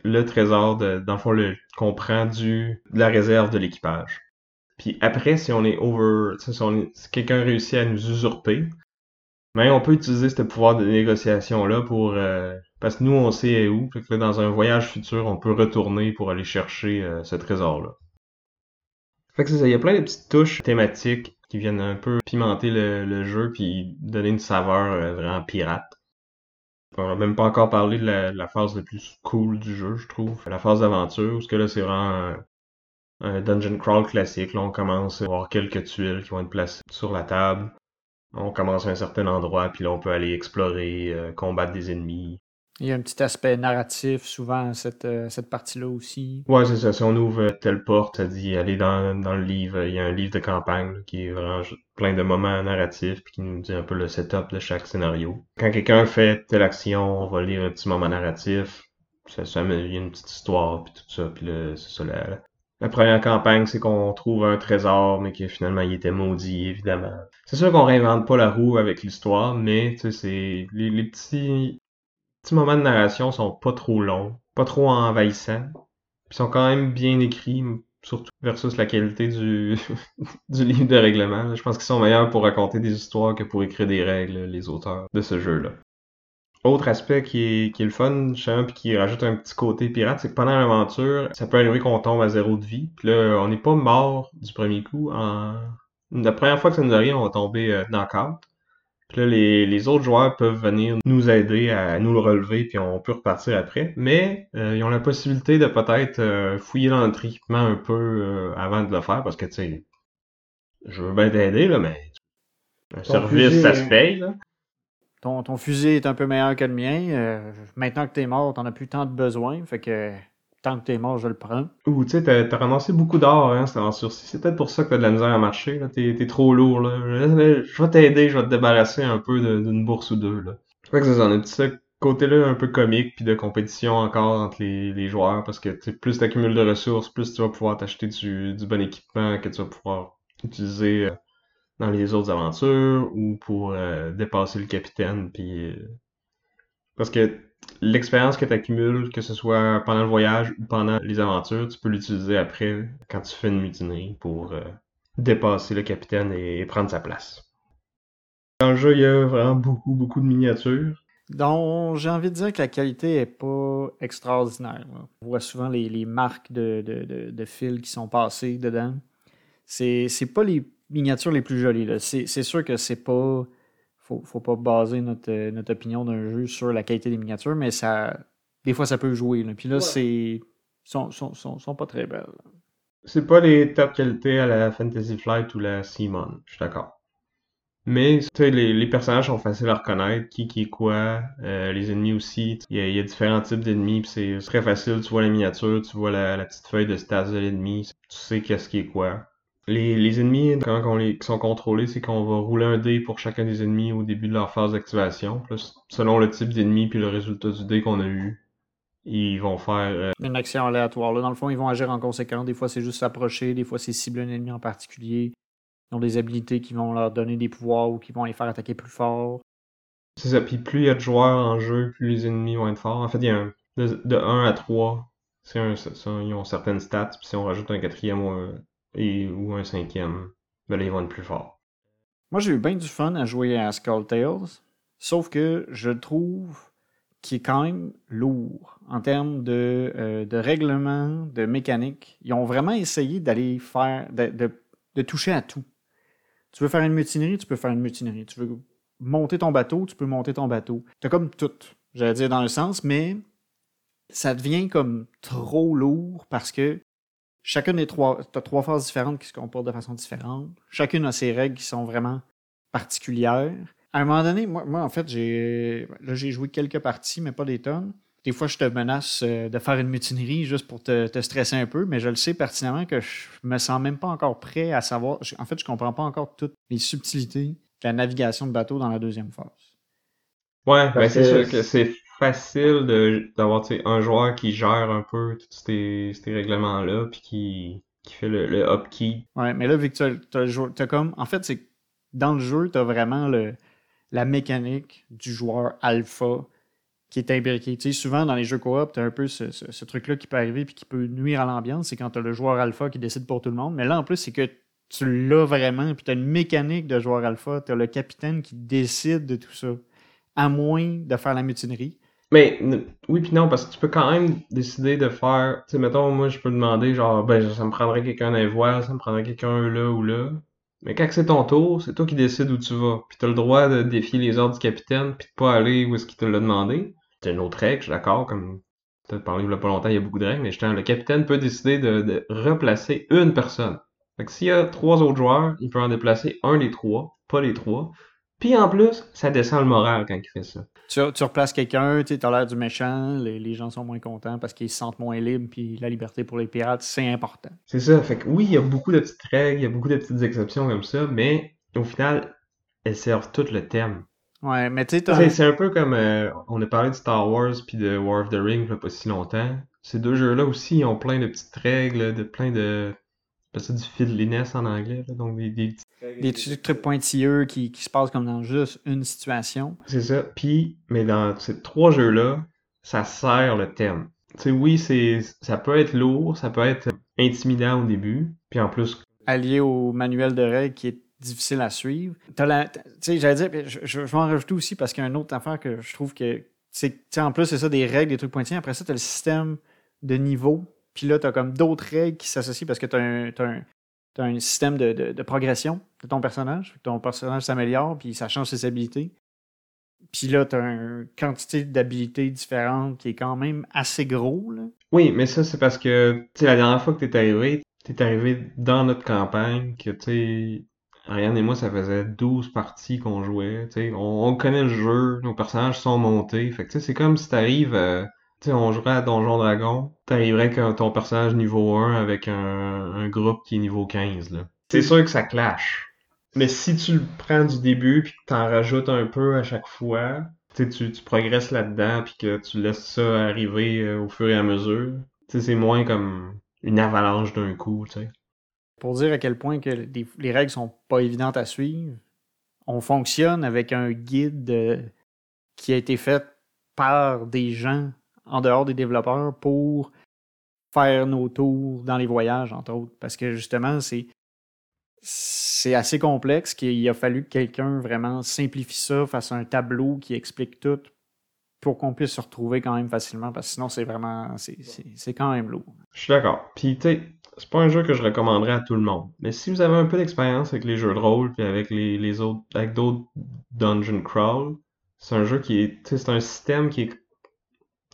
le trésor, de, dans le fond, qu'on prend du, de la réserve de l'équipage. Puis après, si on est over, si, si quelqu'un réussit à nous usurper, mais on peut utiliser ce pouvoir de négociation-là pour... Euh, parce que nous, on sait où. Fait que dans un voyage futur, on peut retourner pour aller chercher euh, ce trésor-là. Fait que ça, il y a plein de petites touches thématiques qui viennent un peu pimenter le, jeu puis donner une saveur euh, vraiment pirate. On n'a même pas encore parlé de la, phase la plus cool du jeu, je trouve. La phase d'aventure, parce que là, c'est vraiment un, dungeon crawl classique. Là, on commence à avoir quelques tuiles qui vont être placées sur la table. On commence à un certain endroit, puis là, on peut aller explorer, euh, combattre des ennemis. Il y a un petit aspect narratif souvent à cette, euh, cette partie-là aussi. Ouais, c'est ça. Si on ouvre telle porte, ça dit aller dans, dans le livre. Il y a un livre de campagne qui est vraiment plein de moments narratifs puis qui nous dit un peu le setup de chaque scénario. Quand quelqu'un fait telle action, on va lire un petit moment narratif. Ça, ça il y a une petite histoire puis tout ça. Puis c'est ça. La, la première campagne, c'est qu'on trouve un trésor, mais que finalement il était maudit, évidemment. C'est sûr qu'on réinvente pas la roue avec l'histoire, mais tu sais, c'est les petits petits moments de narration sont pas trop longs, pas trop envahissants. Ils sont quand même bien écrits, surtout versus la qualité du, [laughs] du livre de règlement. Je pense qu'ils sont meilleurs pour raconter des histoires que pour écrire des règles, les auteurs de ce jeu-là. Autre aspect qui est, qui est le fun, puis qui rajoute un petit côté pirate, c'est que pendant l'aventure, ça peut arriver qu'on tombe à zéro de vie. Puis là, on n'est pas mort du premier coup. La première fois que ça nous arrive, on va tomber euh, knockout. Puis là, les, autres joueurs peuvent venir nous aider à nous le relever, puis on peut repartir après. Mais euh, ils ont la possibilité de peut-être euh, fouiller dans notre équipement un peu euh, avant de le faire, parce que, tu sais, je veux bien t'aider, là, mais un service, ça se paye, là. Ton, ton, fusil est un peu meilleur que le mien. maintenant que t'es mort, t'en as plus tant de besoin, fait que tant que t'es mort, je le prends. Ou tu sais, t'as, ramassé beaucoup d'or, hein, cette aventure-ci. C'est peut-être pour ça que t'as de la misère à marcher, là. T'es, trop lourd, là. Je vais t'aider, je vais te débarrasser un peu d'une bourse ou deux, là. Je crois que c'est a ce côté-là un peu comique puis de compétition encore entre les, joueurs parce que tu plus t'accumules de ressources, plus tu vas pouvoir t'acheter du, du bon équipement que tu vas pouvoir utiliser euh, dans les autres aventures ou pour euh, dépasser le capitaine puis euh, parce que l'expérience que tu accumules, que ce soit pendant le voyage ou pendant les aventures, tu peux l'utiliser après quand tu fais une mutinerie pour euh, dépasser le capitaine et, prendre sa place. Dans le jeu, il y a vraiment beaucoup, beaucoup de miniatures. Donc, j'ai envie de dire que la qualité est pas extraordinaire. On voit souvent les, marques de, de, de, fils qui sont passés dedans. C'est, pas les miniatures les plus jolies. C'est sûr que c'est pas faut, faut pas baser notre, euh, notre opinion d'un jeu sur la qualité des miniatures, mais ça des fois ça peut jouer. Là. Puis là, c'est. Sont, sont, sont, pas très belles. C'est pas les top qualités à la Fantasy Flight ou la Simon, je suis d'accord. Mais les, les personnages sont faciles à reconnaître, qui qui est quoi, euh, les ennemis aussi. Il y, a, différents types d'ennemis, c'est très facile. Tu vois la miniature, tu vois la, petite feuille de stats de l'ennemi, tu sais qu'est-ce qui est quoi. Les, les ennemis, quand on les sont contrôlés, c'est qu'on va rouler un dé pour chacun des ennemis au début de leur phase d'activation. Selon le type d'ennemi puis le résultat du dé qu'on a eu, ils vont faire... Euh, Une action aléatoire. Là, dans le fond, ils vont agir en conséquence. Des fois, c'est juste s'approcher. Des fois, c'est cibler un ennemi en particulier. Ils ont des habilités qui vont leur donner des pouvoirs ou qui vont les faire attaquer plus fort. C'est ça. Puis plus il y a de joueurs en jeu, plus les ennemis vont être forts. En fait, il y a un... De, 1 à 3, c'est un, ils ont certaines stats. Puis si on rajoute un quatrième ou un ou un cinquième, ben là, ils vont être plus forts. Moi, j'ai eu bien du fun à jouer à Skull Tales, sauf que je trouve qu'il est quand même lourd en termes de, euh, de règlement, de mécanique. Ils ont vraiment essayé d'aller faire, de, de, toucher à tout. Tu veux faire une mutinerie, tu peux faire une mutinerie. Tu veux monter ton bateau, tu peux monter ton bateau. T'as comme tout, j'allais dire dans le sens, mais ça devient comme trop lourd parce que Chacune des trois, tu as trois phases différentes qui se comportent de façon différente. Chacune a ses règles qui sont vraiment particulières. À un moment donné, moi, moi en fait, j'ai là j'ai joué quelques parties, mais pas des tonnes. Des fois, je te menace euh, de faire une mutinerie juste pour te, stresser un peu, mais je le sais pertinemment que je me sens même pas encore prêt à savoir. En fait, je comprends pas encore toutes les subtilités de la navigation de bateau dans la deuxième phase. Ouais, ben c'est sûr que c'est facile d'avoir un joueur qui gère un peu tous ces, ces règlements-là, puis qui, qui fait le, le upkeep. Ouais, mais là, vu que tu as, comme. En fait, c'est dans le jeu, tu as vraiment le, la mécanique du joueur alpha qui est imbriqué. Tu sais, souvent dans les jeux coop, tu as un peu ce, ce, truc-là qui peut arriver puis qui peut nuire à l'ambiance, c'est quand tu as le joueur alpha qui décide pour tout le monde. Mais là, en plus, c'est que tu l'as vraiment, puis tu as une mécanique de joueur alpha, tu as le capitaine qui décide de tout ça, à moins de faire la mutinerie. Mais oui puis non, parce que tu peux quand même décider de faire. Tu sais, mettons, moi je peux demander genre ben ça me prendrait quelqu'un les voiles, ça me prendrait quelqu'un là ou là. Mais quand c'est ton tour, c'est toi qui décides où tu vas. Puis t'as le droit de défier les ordres du capitaine, puis de pas aller où est-ce qu'il te l'a demandé. C'est une autre règle, je suis d'accord, comme t'as parlé il y a pas longtemps, il y a beaucoup de règles, mais le capitaine peut décider de, de replacer une personne. Fait que s'il y a trois autres joueurs, il peut en déplacer un des trois, pas les trois. Puis en plus, ça descend le moral quand il fait ça. Tu, tu replaces quelqu'un, tu as l'air du méchant, les, gens sont moins contents parce qu'ils se sentent moins libres, puis la liberté pour les pirates, c'est important. C'est ça. Fait que oui, il y a beaucoup de petites règles, il y a beaucoup de petites exceptions comme ça, mais au final, elles servent tout le thème. Ouais, mais tu sais, c'est un peu comme euh, on a parlé de Star Wars puis de War of the Ring il pas si longtemps. Ces deux jeux-là aussi ont plein de petites règles, de plein de c'est du fiddliness en anglais, donc des, des, des trucs pointilleux qui, qui, se passent comme dans juste une situation. C'est ça. Puis, mais dans ces trois jeux-là, ça sert le thème. Tu sais, oui, c'est, ça peut être lourd, ça peut être intimidant au début, puis en plus... Allié au manuel de règles qui est difficile à suivre. Tu sais, j'allais dire, je, je, vais en rajouter aussi parce qu'il y a une autre affaire que je trouve que, c'est, en plus, c'est ça, des règles, des trucs pointillés. Après ça, tu as le système de niveau puis là, tu as comme d'autres règles qui s'associent parce que tu as, un système de, progression de ton personnage. Ton personnage s'améliore, puis ça change ses habilités. Puis là, tu as une quantité d'habilités différentes qui est quand même assez gros. Là. Oui, mais ça, c'est parce que, tu la dernière fois que tu es arrivé, tu es arrivé dans notre campagne, que, tu sais, Ariane et moi, ça faisait 12 parties qu'on jouait. Tu sais, on, connaît le jeu, nos personnages sont montés. Fait que, tu c'est comme si tu arrives tu sais, on jouerait à Donjon Dragon, t'arriverais avec ton personnage niveau 1 avec un, groupe qui est niveau 15, là. C'est sûr que ça clash. Mais si tu le prends du début puis que t'en rajoutes un peu à chaque fois, tu, tu progresses là-dedans puis que tu laisses ça arriver euh, au fur et à mesure, c'est moins comme une avalanche d'un coup, tu sais. Pour dire à quel point que les, règles sont pas évidentes à suivre, on fonctionne avec un guide euh, qui a été fait par des gens en dehors des développeurs pour faire nos tours dans les voyages, entre autres. Parce que justement, c'est c'est assez complexe qu'il a fallu que quelqu'un vraiment simplifie ça, fasse un tableau qui explique tout pour qu'on puisse se retrouver quand même facilement, parce que sinon c'est vraiment c'est quand même lourd. Je suis d'accord. Puis tu c'est pas un jeu que je recommanderais à tout le monde. Mais si vous avez un peu d'expérience avec les jeux de rôle puis avec les, autres avec d'autres dungeon crawl, c'est un jeu qui est c'est un système qui est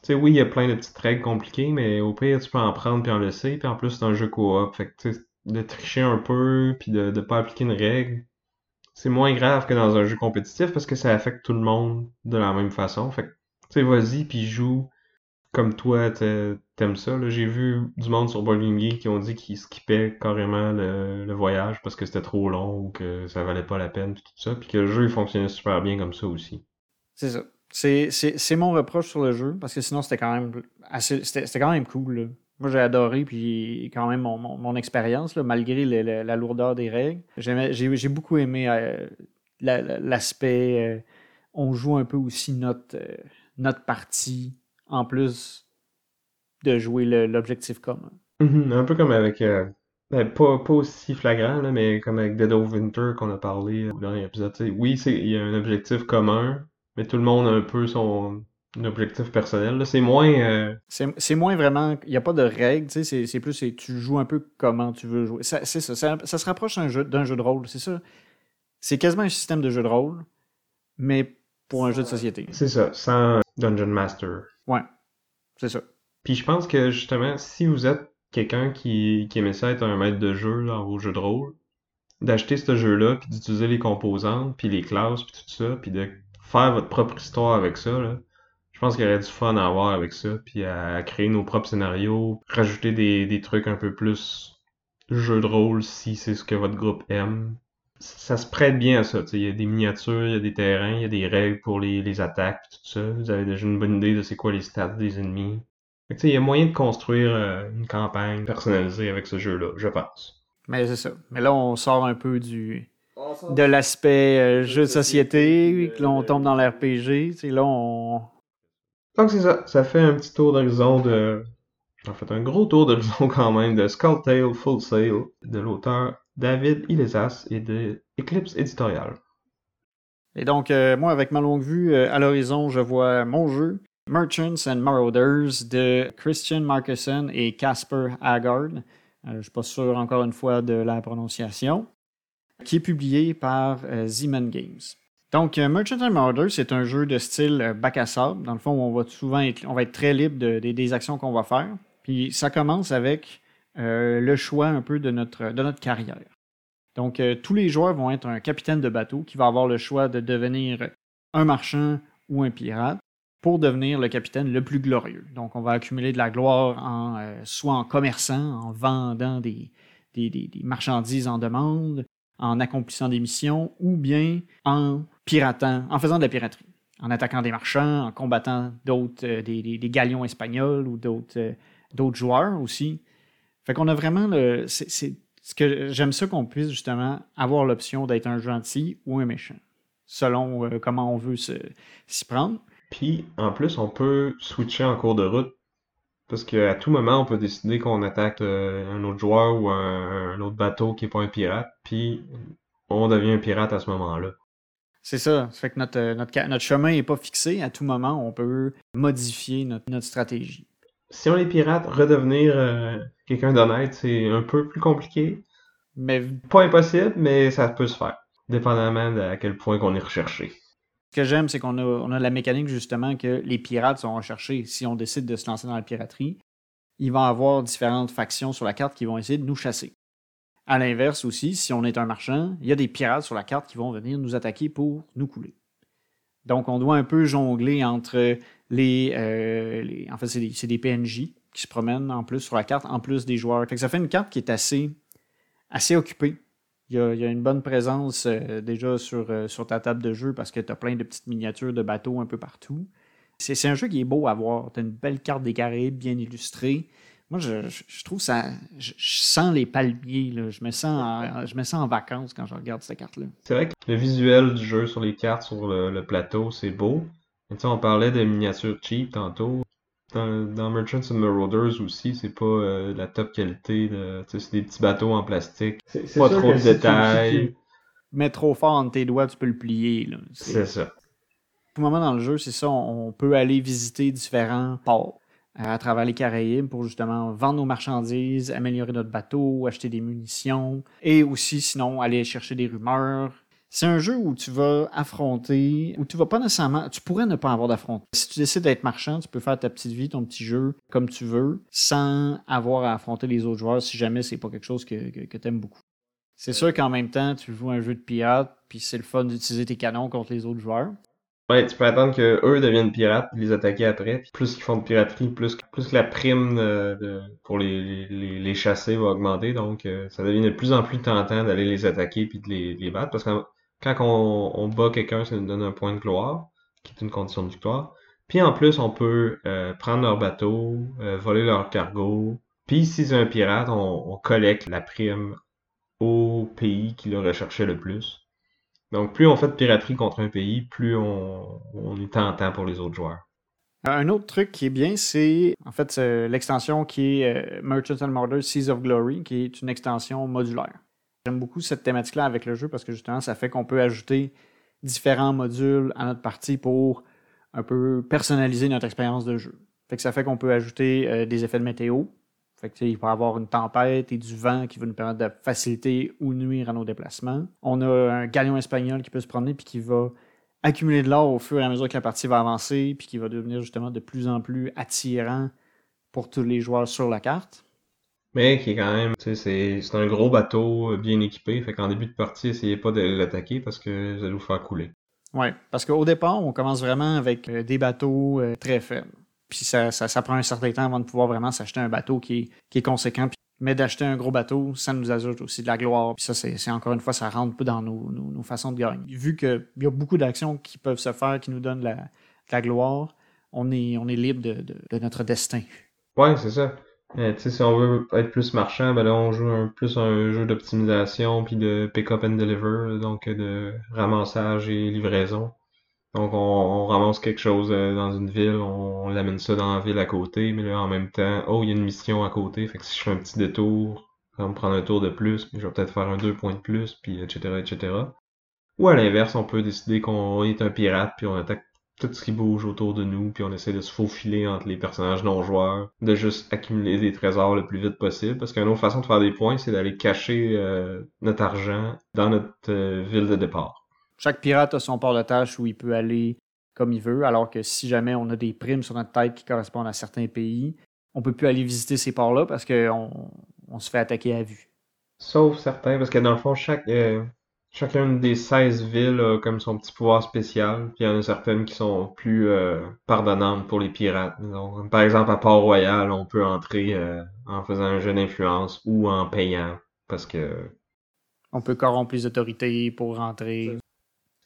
sais, oui, il y a plein de petites règles compliquées, mais au pire, tu peux en prendre puis en laisser. Puis en plus, c'est un jeu coop. Fait que, tu sais, de tricher un peu puis de ne pas appliquer une règle, c'est moins grave que dans un jeu compétitif parce que ça affecte tout le monde de la même façon. Fait que, tu sais, vas-y, puis joue comme toi, t'aimes ça. J'ai vu du monde sur Bowling Geek qui ont dit qu'ils skippaient carrément le, voyage parce que c'était trop long ou que ça valait pas la peine, puis tout ça. Puis que le jeu il fonctionnait super bien comme ça aussi. C'est ça. C'est mon reproche sur le jeu parce que sinon c'était quand même assez. Quand même cool. Moi j'ai adoré, puis quand même mon, mon, expérience, malgré la lourdeur des règles. J'ai beaucoup aimé euh, l'aspect. Euh, on joue un peu aussi notre, euh, notre partie en plus de jouer l'objectif commun. Mhm, un peu comme avec. Ben, pas, pas, aussi flagrant, là, mais comme avec Dead of Winter qu'on a parlé au dernier épisode. Oui, il y a un objectif commun, mais tout le monde a un peu son objectif personnel. C'est moins. Euh, c'est moins vraiment. Il n'y a pas de règles, c'est plus. Tu joues un peu comment tu veux jouer. C'est ça, ça, ça. se rapproche d'un jeu, jeu de rôle, c'est ça. C'est quasiment un système de jeu de rôle, mais pour un jeu de société. C'est ça, sans Dungeon Master. Ouais, c'est ça. Puis je pense que justement, si vous êtes quelqu'un qui, qui aimait ça être un maître de jeu dans vos jeux de rôle, d'acheter ce jeu-là, puis d'utiliser les composantes, puis les classes, puis tout ça, puis de faire votre propre histoire avec ça, là, je pense qu'il y aurait du fun à avoir avec ça, puis à, créer nos propres scénarios, rajouter des, des trucs un peu plus jeu de rôle si c'est ce que votre groupe aime. Ça se prête bien à ça. Il y a des miniatures, il y a des terrains, il y a des règles pour les, les attaques, tout ça. Vous avez déjà une bonne idée de c'est quoi les stats des ennemis il y a moyen de construire euh, une campagne personnalisée avec ce jeu-là, je pense. Mais c'est ça. Mais là, on sort un peu du de l'aspect euh, jeu de société, que l'on tombe dans l'RPG. Là, on. Donc c'est ça. Ça fait un petit tour d'horizon de. En fait, un gros tour d'horizon [laughs] quand même de Skull Tale Full Sail de l'auteur David Ilesas et de Eclipse Editorial. Et donc, euh, moi, avec ma longue vue, à l'horizon, je vois mon jeu Merchants and Marauders de Christian Markuson et Casper Haggard. Euh, je ne suis pas sûr encore une fois de la prononciation. Qui est publié par euh, Games. Donc, euh, Merchants and Marauders, c'est un jeu de style euh, bac à sable. Dans le fond, on va souvent être, on va être très libre des actions qu'on va faire. Puis ça commence avec le choix un peu de notre, de notre carrière. Donc, tous les joueurs vont être un capitaine de bateau qui va avoir le choix de devenir un marchand ou un pirate pour devenir le capitaine le plus glorieux. Donc, on va accumuler de la gloire en, soit en commerçant, en vendant des, des, marchandises en demande, en accomplissant des missions, ou bien en piratant, en faisant de la piraterie, en attaquant des marchands, en combattant d'autres, euh, des, galions espagnols ou d'autres, euh, d'autres joueurs aussi. Fait qu'on a vraiment le. Ce que j'aime ça qu'on puisse justement avoir l'option d'être un gentil ou un méchant, selon comment on veut s'y prendre. Puis, en plus, on peut switcher en cours de route. Parce qu'à tout moment, on peut décider qu'on attaque euh, un autre joueur ou un, autre bateau qui n'est pas un pirate. Puis, on devient un pirate à ce moment-là. C'est ça. Ça fait que notre, euh, notre, notre chemin n'est pas fixé. À tout moment, on peut modifier notre, notre stratégie. Si on est pirate, redevenir euh, quelqu'un d'honnête, c'est un peu plus compliqué. Mais... Pas impossible, mais ça peut se faire. Dépendamment de à quel point qu'on est recherché. Ce que j'aime, c'est qu'on a, la mécanique justement que les pirates sont recherchés. Si on décide de se lancer dans la piraterie, il va y avoir différentes factions sur la carte qui vont essayer de nous chasser. À l'inverse aussi, si on est un marchand, il y a des pirates sur la carte qui vont venir nous attaquer pour nous couler. Donc on doit un peu jongler entre les... Euh, en fait, c'est des, PNJ qui se promènent en plus sur la carte, en plus des joueurs. ça fait une carte qui est assez, assez occupée il y, a, une bonne présence euh, déjà sur, euh, sur ta table de jeu parce que tu as plein de petites miniatures de bateaux un peu partout. C'est un jeu qui est beau à voir. Tu as une belle carte des Caraïbes bien illustrée. Moi, je, trouve ça. Je, sens les palmiers. Je, me sens en, je me sens en vacances quand je regarde cette carte-là. C'est vrai que le visuel du jeu sur les cartes, sur le, plateau, c'est beau. on parlait de miniatures cheap tantôt dans, Merchants and Marauders aussi, c'est pas euh, la top qualité. c'est des petits bateaux en plastique. pas trop de détails. mets trop fort entre tes doigts, tu peux le plier. C'est ça. Au moment dans le jeu, c'est ça, on peut aller visiter différents ports euh, à travers les Caraïbes pour justement vendre nos marchandises, améliorer notre bateau, acheter des munitions et aussi sinon aller chercher des rumeurs, c'est un jeu où tu vas affronter, où tu vas pas nécessairement, tu pourrais ne pas avoir d'affrontement. Si tu décides d'être marchand, tu peux faire ta petite vie, ton petit jeu comme tu veux, sans avoir à affronter les autres joueurs si jamais c'est pas quelque chose que, que, tu aimes beaucoup. C'est sûr qu'en même temps, tu joues un jeu de pirate, puis c'est le fun d'utiliser tes canons contre les autres joueurs. Ouais, tu peux attendre que eux deviennent pirates, puis les attaquer après. Puis plus ils font de piraterie, plus, plus la prime pour les, les, chasser va augmenter. Donc, euh, ça devient de plus en plus tentant d'aller les attaquer puis de les, les battre. Parce que quand on, bat quelqu'un, ça nous donne un point de gloire, qui est une condition de victoire. Puis en plus, on peut euh, prendre leur bateau, euh, voler leur cargo. Puis si c'est un pirate, on, collecte la prime au pays qui le recherchait le plus. Donc, plus on fait de piraterie contre un pays, plus on, on est tentant pour les autres joueurs. Un autre truc qui est bien, c'est en fait l'extension qui est euh, Merchants and Seas of Glory, qui est une extension modulaire. J'aime beaucoup cette thématique-là avec le jeu parce que justement, ça fait qu'on peut ajouter différents modules à notre partie pour un peu personnaliser notre expérience de jeu. Ça fait qu'on peut ajouter euh, des effets de météo. Il peut y avoir une tempête et du vent qui va nous permettre de faciliter ou nuire à nos déplacements. On a un galion espagnol qui peut se promener puis qui va accumuler de l'or au fur et à mesure que la partie va avancer puis qui va devenir justement de plus en plus attirant pour tous les joueurs sur la carte. Mais qui est quand même, tu sais, c'est un gros bateau euh, bien équipé. Fait qu'en début de partie, essayez pas de l'attaquer parce que vous allez vous faire couler. Ouais, parce qu'au départ, on commence vraiment avec euh, des bateaux euh, très faibles. Puis ça, ça, ça prend un certain temps avant de pouvoir vraiment s'acheter un bateau qui est, qui est conséquent. Mais d'acheter un gros bateau, ça nous ajoute aussi de la gloire. Puis ça, c'est encore une fois, ça rentre peu dans nos, nos, nos façons de gagner. Vu qu'il y a beaucoup d'actions qui peuvent se faire qui nous donnent la, de la gloire, on est, on est libre de, de, de notre destin. Ouais, c'est ça. Euh, si on veut être plus marchand, ben là, on joue un, plus un jeu d'optimisation puis de pick-up and deliver, donc de ramassage et livraison. Donc, on, on ramasse quelque chose euh, dans une ville, on, on l'amène ça dans la ville à côté, mais là, en même temps, oh, il y a une mission à côté, fait que si je fais un petit détour, ça va me prendre un tour de plus, puis je vais peut-être faire un deux points de plus, puis etc., etc. Ou à l'inverse, on peut décider qu'on est un pirate, puis on attaque tout ce qui bouge autour de nous, puis on essaie de se faufiler entre les personnages non joueurs, de juste accumuler des trésors le plus vite possible, parce qu'une autre façon de faire des points, c'est d'aller cacher euh, notre argent dans notre euh, ville de départ. Chaque pirate a son port de tâche où il peut aller comme il veut, alors que si jamais on a des primes sur notre tête qui correspondent à certains pays, on peut plus aller visiter ces ports-là parce qu'on on se fait attaquer à vue. Sauf certains, parce que dans le fond, chaque, euh, chacune des 16 villes a comme son petit pouvoir spécial, puis il y en a certaines qui sont plus euh, pardonnantes pour les pirates. Donc, par exemple, à Port-Royal, on peut entrer euh, en faisant un jeu d'influence ou en payant, parce que On peut corrompre les autorités pour rentrer.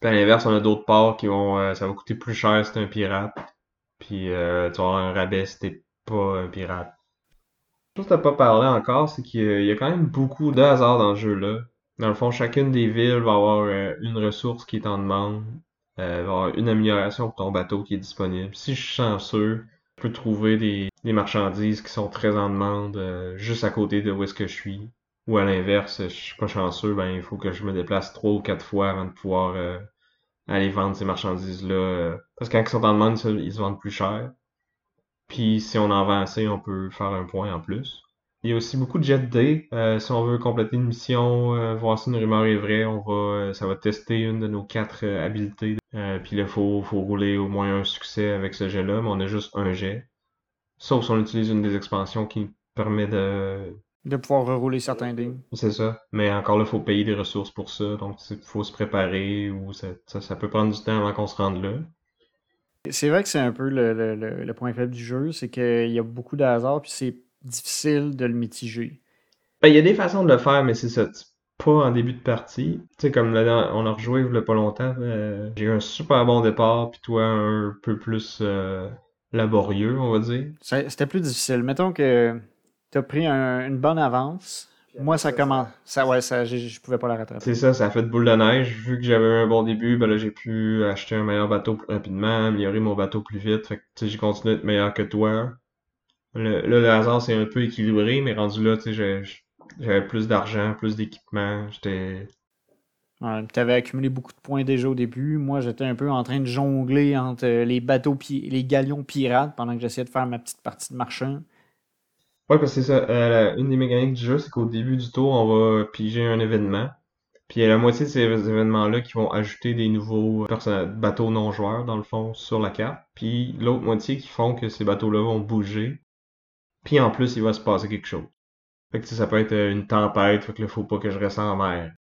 Puis à l'inverse, on a d'autres ports qui vont, euh, ça va coûter plus cher si t'es un pirate. Puis euh, tu vas avoir un rabais si t'es pas un pirate. Chose que t'as pas parlé encore, c'est qu'il y y a quand même beaucoup de hasard dans ce jeu-là. Dans le fond, chacune des villes va avoir euh, une ressource qui est en demande, euh, va avoir une amélioration pour ton bateau qui est disponible. Si je suis chanceux, je peux trouver des, des marchandises qui sont très en demande euh, juste à côté de où est-ce que je suis. Ou à l'inverse, je suis pas chanceux, ben il faut que je me déplace trois ou quatre fois avant de pouvoir euh, aller vendre ces marchandises-là. euh, parce que quand ils sont en demande, ils se vendent plus cher. Puis si on en vend assez, on peut faire un point en plus. Il y a aussi beaucoup de jet day. Euh, si on veut compléter une mission, euh, voir si une rumeur est vraie, on va, euh, ça va tester une de nos quatre euh, habiletés. Euh, puis là, faut, faut rouler au moins un succès avec ce jet-là, mais on a juste un jet. Sauf si on utilise une des expansions qui permet de, De pouvoir rerouler certains dés. c'est ça. Mais encore là, faut payer des ressources pour ça. Donc, il faut se préparer ou ça, ça, ça peut prendre du temps avant qu'on se rende là. C'est vrai que c'est un peu le, le- le- le point faible du jeu, c'est qu'il y a beaucoup de hasard, puis c'est difficile de le mitiger. Ben, il y a des façons de le faire, mais c'est ça. Pas en début de partie. Tu sais, comme là, on a rejoué il y a pas longtemps, euh, j'ai eu un super bon départ, puis toi, un peu plus euh, laborieux, on va dire. C'était plus difficile. Mettons que tu as pris un- une bonne avance. Moi, ça commence. Ça, ouais, ça, je pouvais pas la rattraper. C'est ça, ça a fait de boule de neige. Vu que j'avais eu un bon début, ben là, j'ai pu acheter un meilleur bateau plus rapidement, améliorer mon bateau plus vite. Fait que, tu sais, j'ai continué à être meilleur que toi. Le, là, le hasard, c'est un peu équilibré, mais rendu là, tu sais, j'avais plus d'argent, plus d'équipement. J'étais... Ouais, tu avais accumulé beaucoup de points déjà au début. Moi, j'étais un peu en train de jongler entre euh, les bateaux, les galions pirates pendant que j'essayais de faire ma petite partie de marchand. Ouais, parce que c'est ça. euh, la- une des mécaniques du jeu, c'est qu'au début du tour, on va piger un événement. Puis il y a la moitié de ces événements-là qui vont ajouter des nouveaux personnages, bateaux non joueurs, dans le fond, sur la carte. Puis l'autre moitié qui font que ces bateaux-là vont bouger. Puis en plus, il va se passer quelque chose. Fait que ça peut être euh, une tempête, fait que là, faut pas que je reste en mer.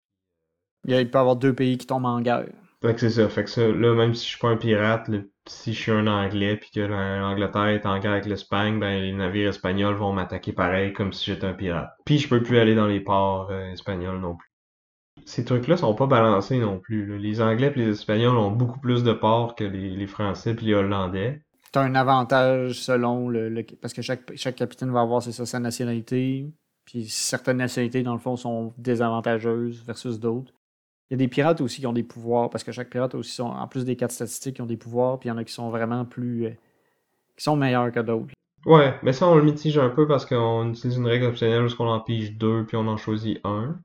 Il, peut y avoir deux pays qui tombent en guerre. Fait que c'est ça. Fait que ça, là, même si je suis pas un pirate, là, si je suis un Anglais puis que la- l'Angleterre est en guerre avec l'Espagne, ben les navires espagnols vont m'attaquer pareil comme si j'étais un pirate. Puis je peux plus aller dans les ports euh, espagnols non plus. Ces trucs-là sont pas balancés non plus. là. Les Anglais et les Espagnols ont beaucoup plus de ports que les, les Français puis les Hollandais. T'as un avantage selon le, parce que chaque, chaque capitaine va avoir sa nationalité. Puis certaines nationalités, dans le fond, sont désavantageuses versus d'autres. Il y a des pirates aussi qui ont des pouvoirs, parce que chaque pirate aussi, son- en plus des quatre statistiques, qui ont des pouvoirs, puis il y en a qui sont vraiment plus. euh, qui sont meilleurs que d'autres. Ouais, mais ça on le mitige un peu parce qu'on utilise une règle optionnelle où on en pige deux puis on en choisit un.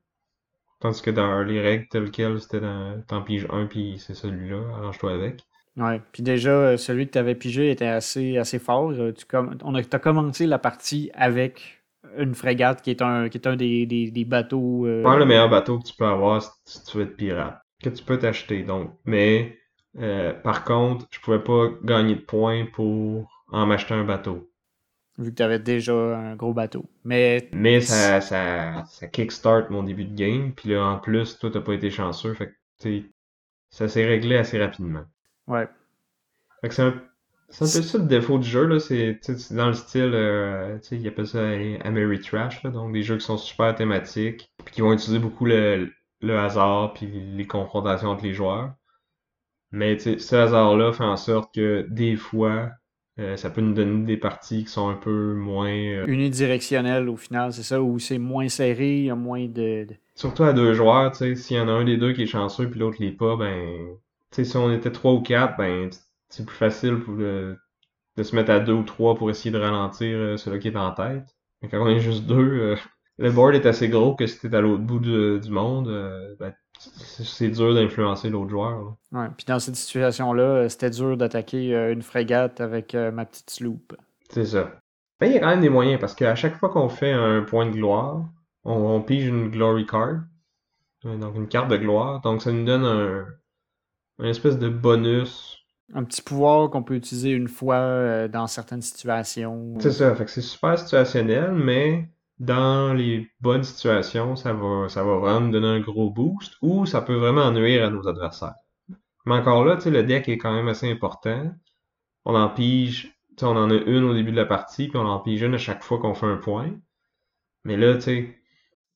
Tandis que dans les règles telles quelles, c'était t'en piges un puis c'est celui-là, arrange-toi avec. Ouais. Puis déjà, euh, celui que tu avais pigé était assez, assez fort. Euh, Tu com- on a, t'as commencé la partie avec une frégate qui est un, qui est un des, des, des bateaux. euh, Pas le meilleur bateau que tu peux avoir si- tu veux être pirate. Que tu peux t'acheter, donc. Mais, euh, par contre, je pouvais pas gagner de points pour en m'acheter un bateau. vu que tu avais déjà un gros bateau. Mais Mais ça, ça, ça kickstart mon début de game, puis là, en plus, toi, t'as pas été chanceux, fait que, ça s'est réglé assez rapidement. Ouais. Fait que c'est un, c'est un peu ça le défaut du jeu, là, c'est, tu sais, c'est dans le style, euh, tu sais, ils appellent ça Ameritrash, là, donc des jeux qui sont super thématiques, puis qui vont utiliser beaucoup le, le hasard, puis les confrontations entre les joueurs. Mais, tu sais, ce hasard-là fait en sorte que, des fois, euh, ça peut nous donner des parties qui sont un peu moins... euh, Unidirectionnel au final, c'est ça, où c'est moins serré, il y a moins de. Surtout à deux joueurs, tu sais, s'il y en a un des deux qui est chanceux puis l'autre l'est pas, ben, sais, si on était trois ou quatre, ben, c'est plus facile pour de se mettre à deux ou trois pour essayer de ralentir euh, celui qui est en tête. Mais quand on est juste deux, euh, [laughs] le board est assez gros que si t'es à l'autre bout de- du monde, euh, ben, c'est dur d'influencer l'autre joueur. là. Ouais. Puis dans cette situation-là, euh, c'était dur d'attaquer une frégate avec ma petite sloop. C'est ça. Ben, il y a quand même des moyens parce qu'à chaque fois qu'on fait un point de gloire, on, on pige une glory card. Donc une carte de gloire. Donc ça nous donne un, un espèce de bonus Un petit pouvoir qu'on peut utiliser une fois euh, dans certaines situations. C'est ça, fait que c'est super situationnel, mais dans les bonnes situations, ça va, ça va vraiment nous donner un gros boost, ou ça peut vraiment nuire à nos adversaires. Mais encore là, le deck est quand même assez important. On en pige, on en a une au début de la partie, puis on en pige une à chaque fois qu'on fait un point. Mais là, tu sais,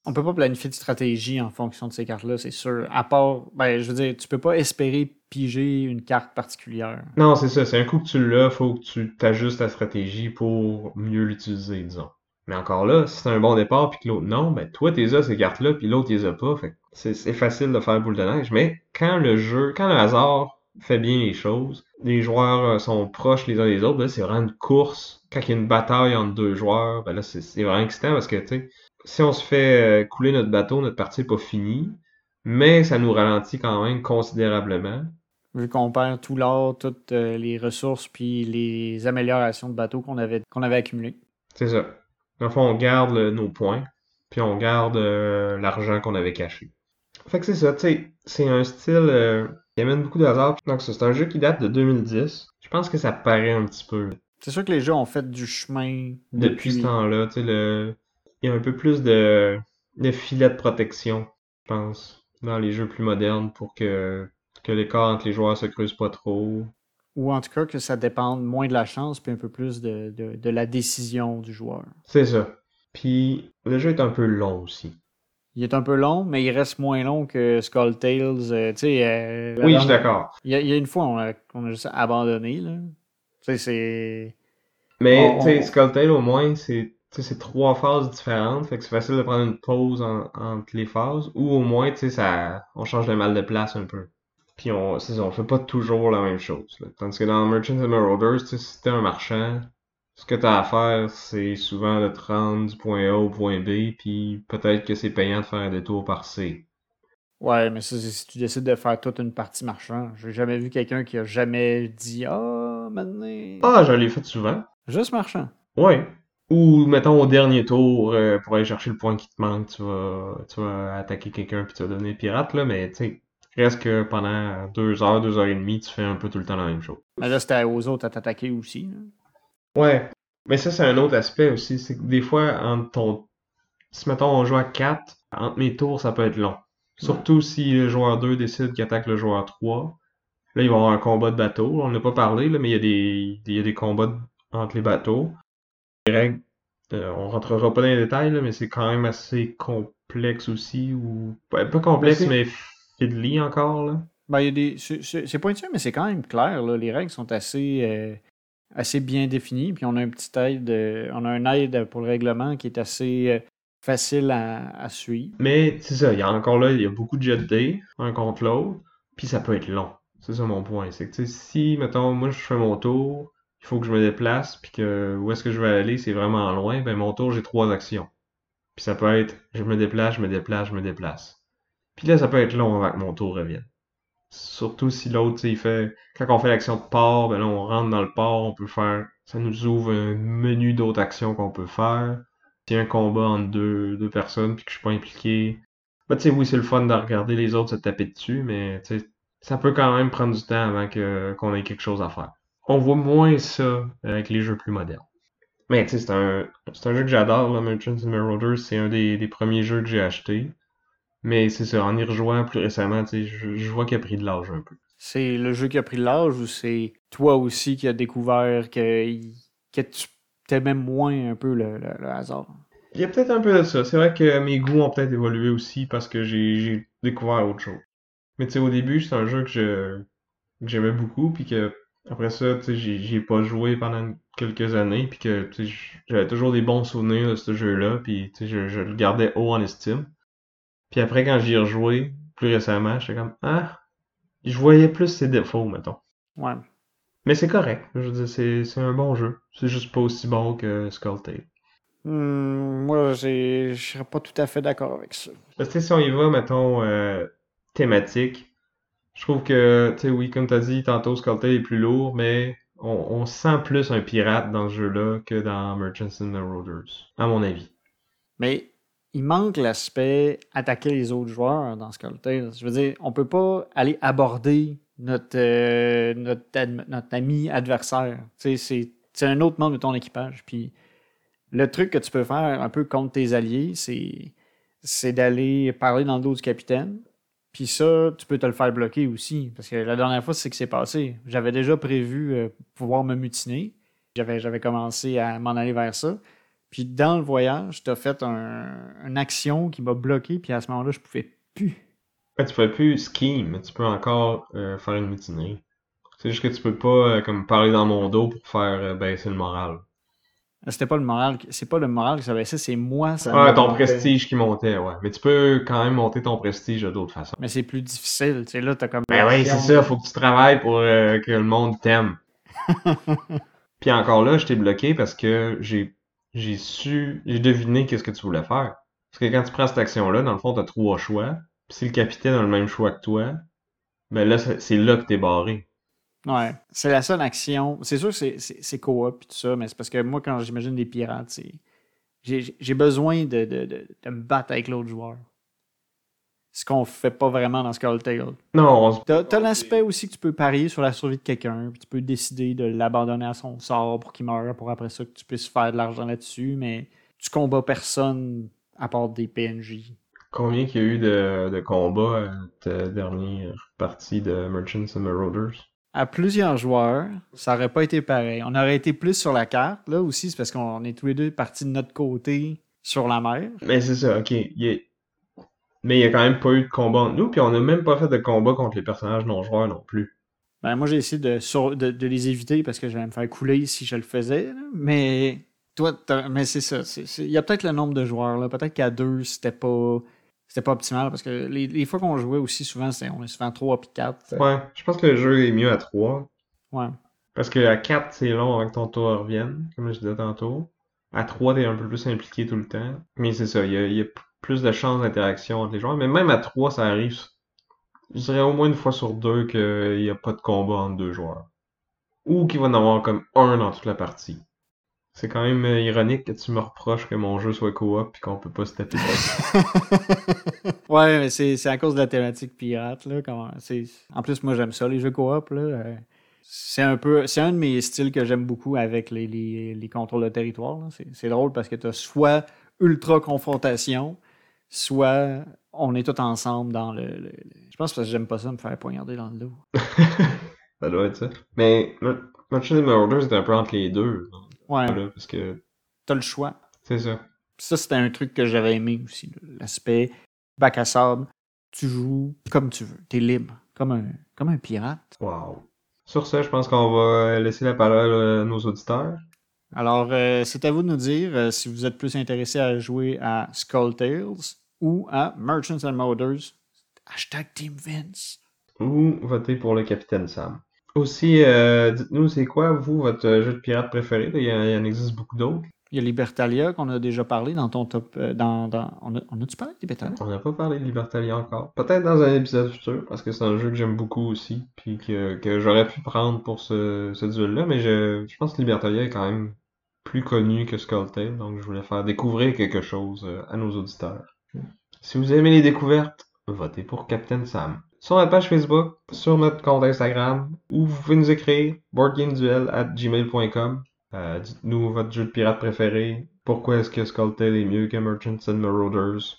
On peut pas planifier de stratégie en fonction de ces cartes-là, c'est sûr. À part, ben, je veux dire, tu peux pas espérer piger une carte particulière. non, c'est ça, c'est un coup que tu l'as, faut que tu t'ajustes ta stratégie pour mieux l'utiliser, disons. Mais encore là, si c'est un bon départ puis que l'autre non, ben toi t'es as ces cartes-là puis l'autre les a pas, fait c'est facile de faire boule de neige. Mais quand le jeu, quand le hasard fait bien les choses, les joueurs euh, sont proches les uns des autres, là c'est vraiment une course. Quand il y a une bataille entre deux joueurs, ben là c'est c'est vraiment excitant parce que tu sais, si on se fait euh, couler notre bateau, notre partie est pas finie, mais ça nous ralentit quand même considérablement. Vu qu'on perd tout l'or, toutes euh, les ressources puis les améliorations de bateau qu'on avait, qu'on avait accumulées. C'est ça. Dans le fond, on garde le- nos points, puis on garde euh, l'argent qu'on avait caché. Fait que c'est ça, tu sais, c'est un style euh, qui amène beaucoup de hasard. Donc c'est un jeu qui date de 2010. Je pense que ça paraît un petit peu C'est sûr que les jeux ont fait du chemin depuis ce temps-là. Tu sais, le... il y a un peu plus de, de filet de protection, je pense, dans les jeux plus modernes pour que, que l'écart entre les joueurs se creuse pas trop. Ou en tout cas que ça dépende moins de la chance puis un peu plus de, de, de la décision du joueur. C'est ça. Puis le jeu est un peu long aussi. Il est un peu long, mais il reste moins long que Skull Tales. euh, tu sais, euh, Oui, je suis d'accord. Il y, a, il y a une fois, on a, on a juste abandonné. Là. Tu sais, c'est. Mais, On- tu sais, on- Skulltail, au moins, c'est sais, c'est trois phases différentes, fait que c'est facile de prendre une pause en- entre les phases, ou au moins, tu sais, ça, on change de mal de place un peu. Puis on, c'est on fait pas toujours la même chose. là. Tandis que dans Merchants and Marauders, tu sais, si t'es un marchand, ce que t'as à faire, c'est souvent de te rendre du point A au point B, puis peut-être que c'est payant de faire un détour par C. Ouais, mais ça, c'est si tu décides de faire toute une partie marchand. J'ai jamais vu quelqu'un qui a jamais dit Ah, maintenant. Ah, je l'ai fait souvent. Juste marchand. Ouais. Ou, mettons, au dernier tour, euh, pour aller chercher le point qui te manque, tu vas, tu vas attaquer quelqu'un puis tu vas devenir pirate, là, mais tu sais, reste que pendant deux heures, deux heures et demie, tu fais un peu tout le temps la même chose. Mais là, c'était aux autres à t'attaquer aussi. là. Ouais. Mais ça, c'est un autre aspect aussi, c'est que des fois, entre ton, si mettons on joue à 4, entre mes tours, ça peut être long. Surtout si le joueur 2 décide qu'il attaque le joueur 3. Là, il va y avoir un combat de bateau. On n'a pas parlé, là, mais il y a des, il y a des combats entre les bateaux. Les règles, euh, on rentrera pas dans les détails, là, mais c'est quand même assez complexe aussi. ou Pas pas complexe, Mais mais fiddly encore. Là. Ben, y a des. C'est pointu, mais c'est quand même clair. Là. Les règles sont assez, euh, assez bien définies. Puis on a un petit aide. euh, on a un aide pour le règlement qui est assez euh, facile à, à suivre. Mais c'est ça, il y a encore là, il y a beaucoup de jet day, un contre l'autre, puis ça peut être long. C'est ça mon point. C'est que si, mettons, moi je fais mon tour, il faut que je me déplace, puis que où est-ce que je vais aller, c'est vraiment loin, ben mon tour, j'ai trois actions. Puis ça peut être, je me déplace, je me déplace, je me déplace. Puis là, ça peut être long avant que mon tour revienne. Surtout si l'autre, il fait, quand on fait l'action de port, ben là, on rentre dans le port, on peut faire, ça nous ouvre un menu d'autres actions qu'on peut faire. A un combat entre deux, deux personnes, puis que je suis pas impliqué, bah, tu sais, oui, c'est le fun de regarder les autres se taper dessus, mais ça peut quand même prendre du temps avant que qu'on ait quelque chose à faire. On voit moins ça avec les jeux plus modernes. Mais tu sais, c'est un, c'est un jeu que j'adore, là, Merchants and Marauders, c'est un des, des premiers jeux que j'ai acheté. Mais c'est ça, en y rejoignant plus récemment, tu sais, je, je vois qu'il a pris de l'âge un peu. C'est le jeu qui a pris de l'âge ou c'est toi aussi qui as découvert que, que tu t'aimais moins un peu le, le- le hasard? Il y a peut-être un peu de ça. C'est vrai que mes goûts ont peut-être évolué aussi parce que j'ai j'ai découvert autre chose. Mais tu sais, au début, c'est un jeu que je que j'aimais beaucoup, puis que après ça, tu sais, j'y j'y ai pas joué pendant quelques années, puis que tu sais, j'avais toujours des bons souvenirs de ce jeu-là, puis tu sais, je, je le gardais haut en estime. Puis après, quand j'y ai rejoué, plus récemment, j'étais comme, ah, je voyais plus ses défauts, mettons. Ouais. Mais c'est correct. Je veux dire, c'est c'est un bon jeu. C'est juste pas aussi bon que Skull Tale. Hmm, moi, j'ai- je serais pas tout à fait d'accord avec ça. Parce que si on y va, mettons, euh, thématique, je trouve que, tu sais, oui, comme t'as dit, tantôt Skulltail est plus lourd, mais on, sent plus un pirate dans ce jeu-là que dans Merchants and Marauders, à mon avis. Mais il manque l'aspect attaquer les autres joueurs dans Skulltales. Je veux dire, on peut pas aller aborder notre, euh, notre, notre ami adversaire. Tu sais, c'est un autre membre de ton équipage. Puis le truc que tu peux faire un peu contre tes alliés, c'est d'aller parler dans le dos du capitaine. Puis ça, tu peux te le faire bloquer aussi. Parce que la dernière fois, c'est ce qui s'est passé. J'avais déjà prévu euh, pouvoir me mutiner. J'avais j'avais commencé à m'en aller vers ça. Puis dans le voyage, tu as fait un- une action qui m'a bloqué, puis à ce moment-là, je pouvais plus. Ouais, tu peux plus scheme, mais tu peux encore euh, faire une mutinerie. C'est juste que tu peux pas euh, comme parler dans mon dos pour faire baisser le moral. C'était pas le moral, qui- c'est pas le moral que ça baissait, c'est moi. Ça Ah, ton montait. prestige qui montait, ouais. Mais tu peux quand même monter ton prestige d'autres façons. Mais c'est plus difficile. Tu sais, là, t'as comme. Ben oui, c'est ça, faut que tu travailles pour euh, que le monde t'aime. [laughs] Puis encore là, je t'ai bloqué parce que j'ai j'ai su, j'ai deviné qu'est-ce que tu voulais faire. Parce que quand tu prends cette action-là, dans le fond, t'as trois choix. Puis si le capitaine a le même choix que toi, ben là, c'est c'est là que t'es barré. Ouais. C'est la seule action. C'est sûr que c'est- coop et tout ça, mais c'est parce que moi, quand j'imagine des pirates. J'ai besoin de, de, de, de me battre avec l'autre joueur. Ce qu'on fait pas vraiment dans Skulltale. Non, on se- T'as t'as l'aspect aussi que tu peux parier sur la survie de quelqu'un, puis tu peux décider de l'abandonner à son sort pour qu'il meure, pour après ça que tu puisses faire de l'argent là-dessus, mais tu combats personne à part des PNJ. combien qu'il y a eu de, de combats à ta dernière partie de Merchants and Marauders? À plusieurs joueurs, ça aurait pas été pareil. On aurait été plus sur la carte, là aussi, c'est parce qu'on est tous les deux partis de notre côté sur la mer. Mais c'est ça, ok. il Mais il y a quand même pas eu de combat entre nous, puis on n'a même pas fait de combat contre les personnages non-joueurs non plus. Ben, moi, j'ai essayé de, sur- de, de les éviter parce que j'allais me faire couler si je le faisais. là. Mais toi, t'as- mais c'est ça. Il y a peut-être le nombre de joueurs. là. Peut-être qu'à deux, c'était pas c'était pas optimal parce que les, les fois qu'on jouait aussi souvent, c'était- on est souvent 3 puis 4. Ouais, je pense que le jeu est mieux à 3. Ouais. Parce que à 4, c'est long avant que ton tour revienne, comme je disais tantôt. À 3, t'es un peu plus impliqué tout le temps. Mais c'est ça, il y a, y a plus de chances d'interaction entre les joueurs. Mais même à 3, ça arrive, je dirais au moins une fois sur deux qu'il n'y a pas de combat entre deux joueurs. Ou qu'il va en avoir comme un dans toute la partie. C'est quand même euh, ironique que tu me reproches que mon jeu soit coop puis qu'on peut pas se taper [laughs] ouais, mais c'est c'est à cause de la thématique pirate. Là, comment, c'est- en plus, moi, j'aime ça, les jeux coop. Là, euh, c'est un peu c'est un de mes styles que j'aime beaucoup avec les, les, les contrôles de territoire. C'est c'est drôle parce que tu as soit ultra confrontation, soit on est tous ensemble dans le. Je pense parce que j'aime pas ça me faire poignarder dans le dos. [laughs] ça doit être ça. Mais Merchant and Marauders est un peu entre les deux. Ouais, là, parce que t'as le choix. c'est ça. Ça, c'était un truc que j'avais aimé aussi. L'aspect bac à sable. Tu joues comme tu veux. T'es libre. Comme un, comme un pirate. Wow. Sur ça, je pense qu'on va laisser la parole à nos auditeurs. Alors, euh, c'est à vous de nous dire euh, si vous êtes plus intéressé à jouer à Skull Tales ou à Merchants and Motors. Hashtag Team Vince. Ou voter pour le Capitaine Sam. Aussi, euh, dites-nous, c'est quoi, vous, votre jeu de pirate préféré? Il y, en, il y en existe beaucoup d'autres. Il y a Libertalia qu'on a déjà parlé dans ton top. euh, dans, dans- on, a, on a-tu parlé de Libertalia? On n'a pas parlé de Libertalia encore. Peut-être dans un épisode futur, parce que c'est un jeu que j'aime beaucoup aussi, puis que, que j'aurais pu prendre pour ce, ce duel-là, mais je, je pense que Libertalia est quand même plus connu que Skulltail, donc je voulais faire découvrir quelque chose euh, à nos auditeurs. Si vous aimez les découvertes, votez pour Captain Sam. Sur notre page Facebook, sur notre compte Instagram, ou vous pouvez nous écrire boardgameduel at gmail.com. Euh, Dites-nous votre jeu de pirate préféré. Pourquoi est-ce que Skulltail est mieux que Merchants and Marauders?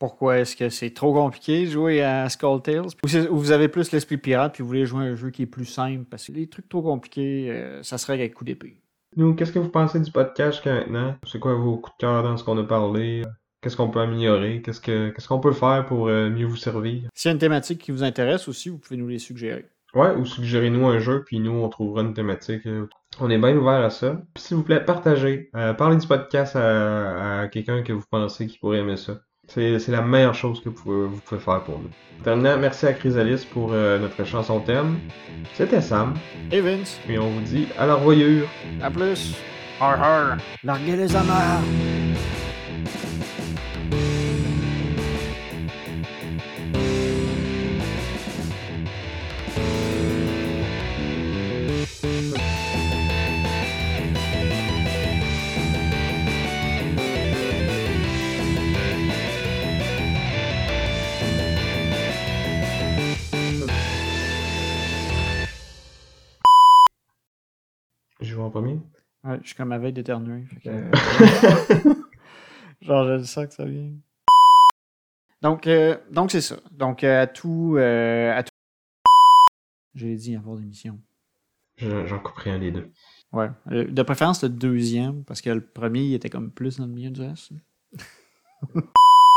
Pourquoi est-ce que c'est trop compliqué de jouer à Skull Tales? Ou, vous avez plus l'esprit pirate puis vous voulez jouer à un jeu qui est plus simple? Parce que les trucs trop compliqués, euh, ça serait avec coup d'épée. Nous, qu'est-ce que vous pensez du podcast jusqu'à maintenant? C'est quoi vos coups de cœur dans ce qu'on a parlé? Qu'est-ce qu'on peut améliorer? Qu'est-ce que qu'est-ce qu'on peut faire pour euh, mieux vous servir? S'il y a une thématique qui vous intéresse aussi, vous pouvez nous les suggérer. Ouais, ou suggérez-nous un jeu, puis nous, on trouvera une thématique. euh, On est bien ouvert à ça. Puis s'il vous plaît, partagez. Euh, parlez du podcast à, à quelqu'un que vous pensez qui pourrait aimer ça. C'est c'est la meilleure chose que vous pouvez, vous pouvez faire pour nous. Terminant, merci à Chrysalis pour euh, notre chanson thème. C'était Sam, Et Vince, et on vous dit à la revoyure. à plus! Har har! Larguez les amarres! Je suis comme à veille d'éternuer. que- [laughs] Genre, je sens que ça vient. Donc, euh, donc c'est ça. Donc, euh, à tout. euh, à tout... J'ai dit avant l'émission. Je- J'en couperai un des deux. Ouais. Euh, De préférence, le deuxième, parce que le premier, il était comme plus dans le milieu du reste.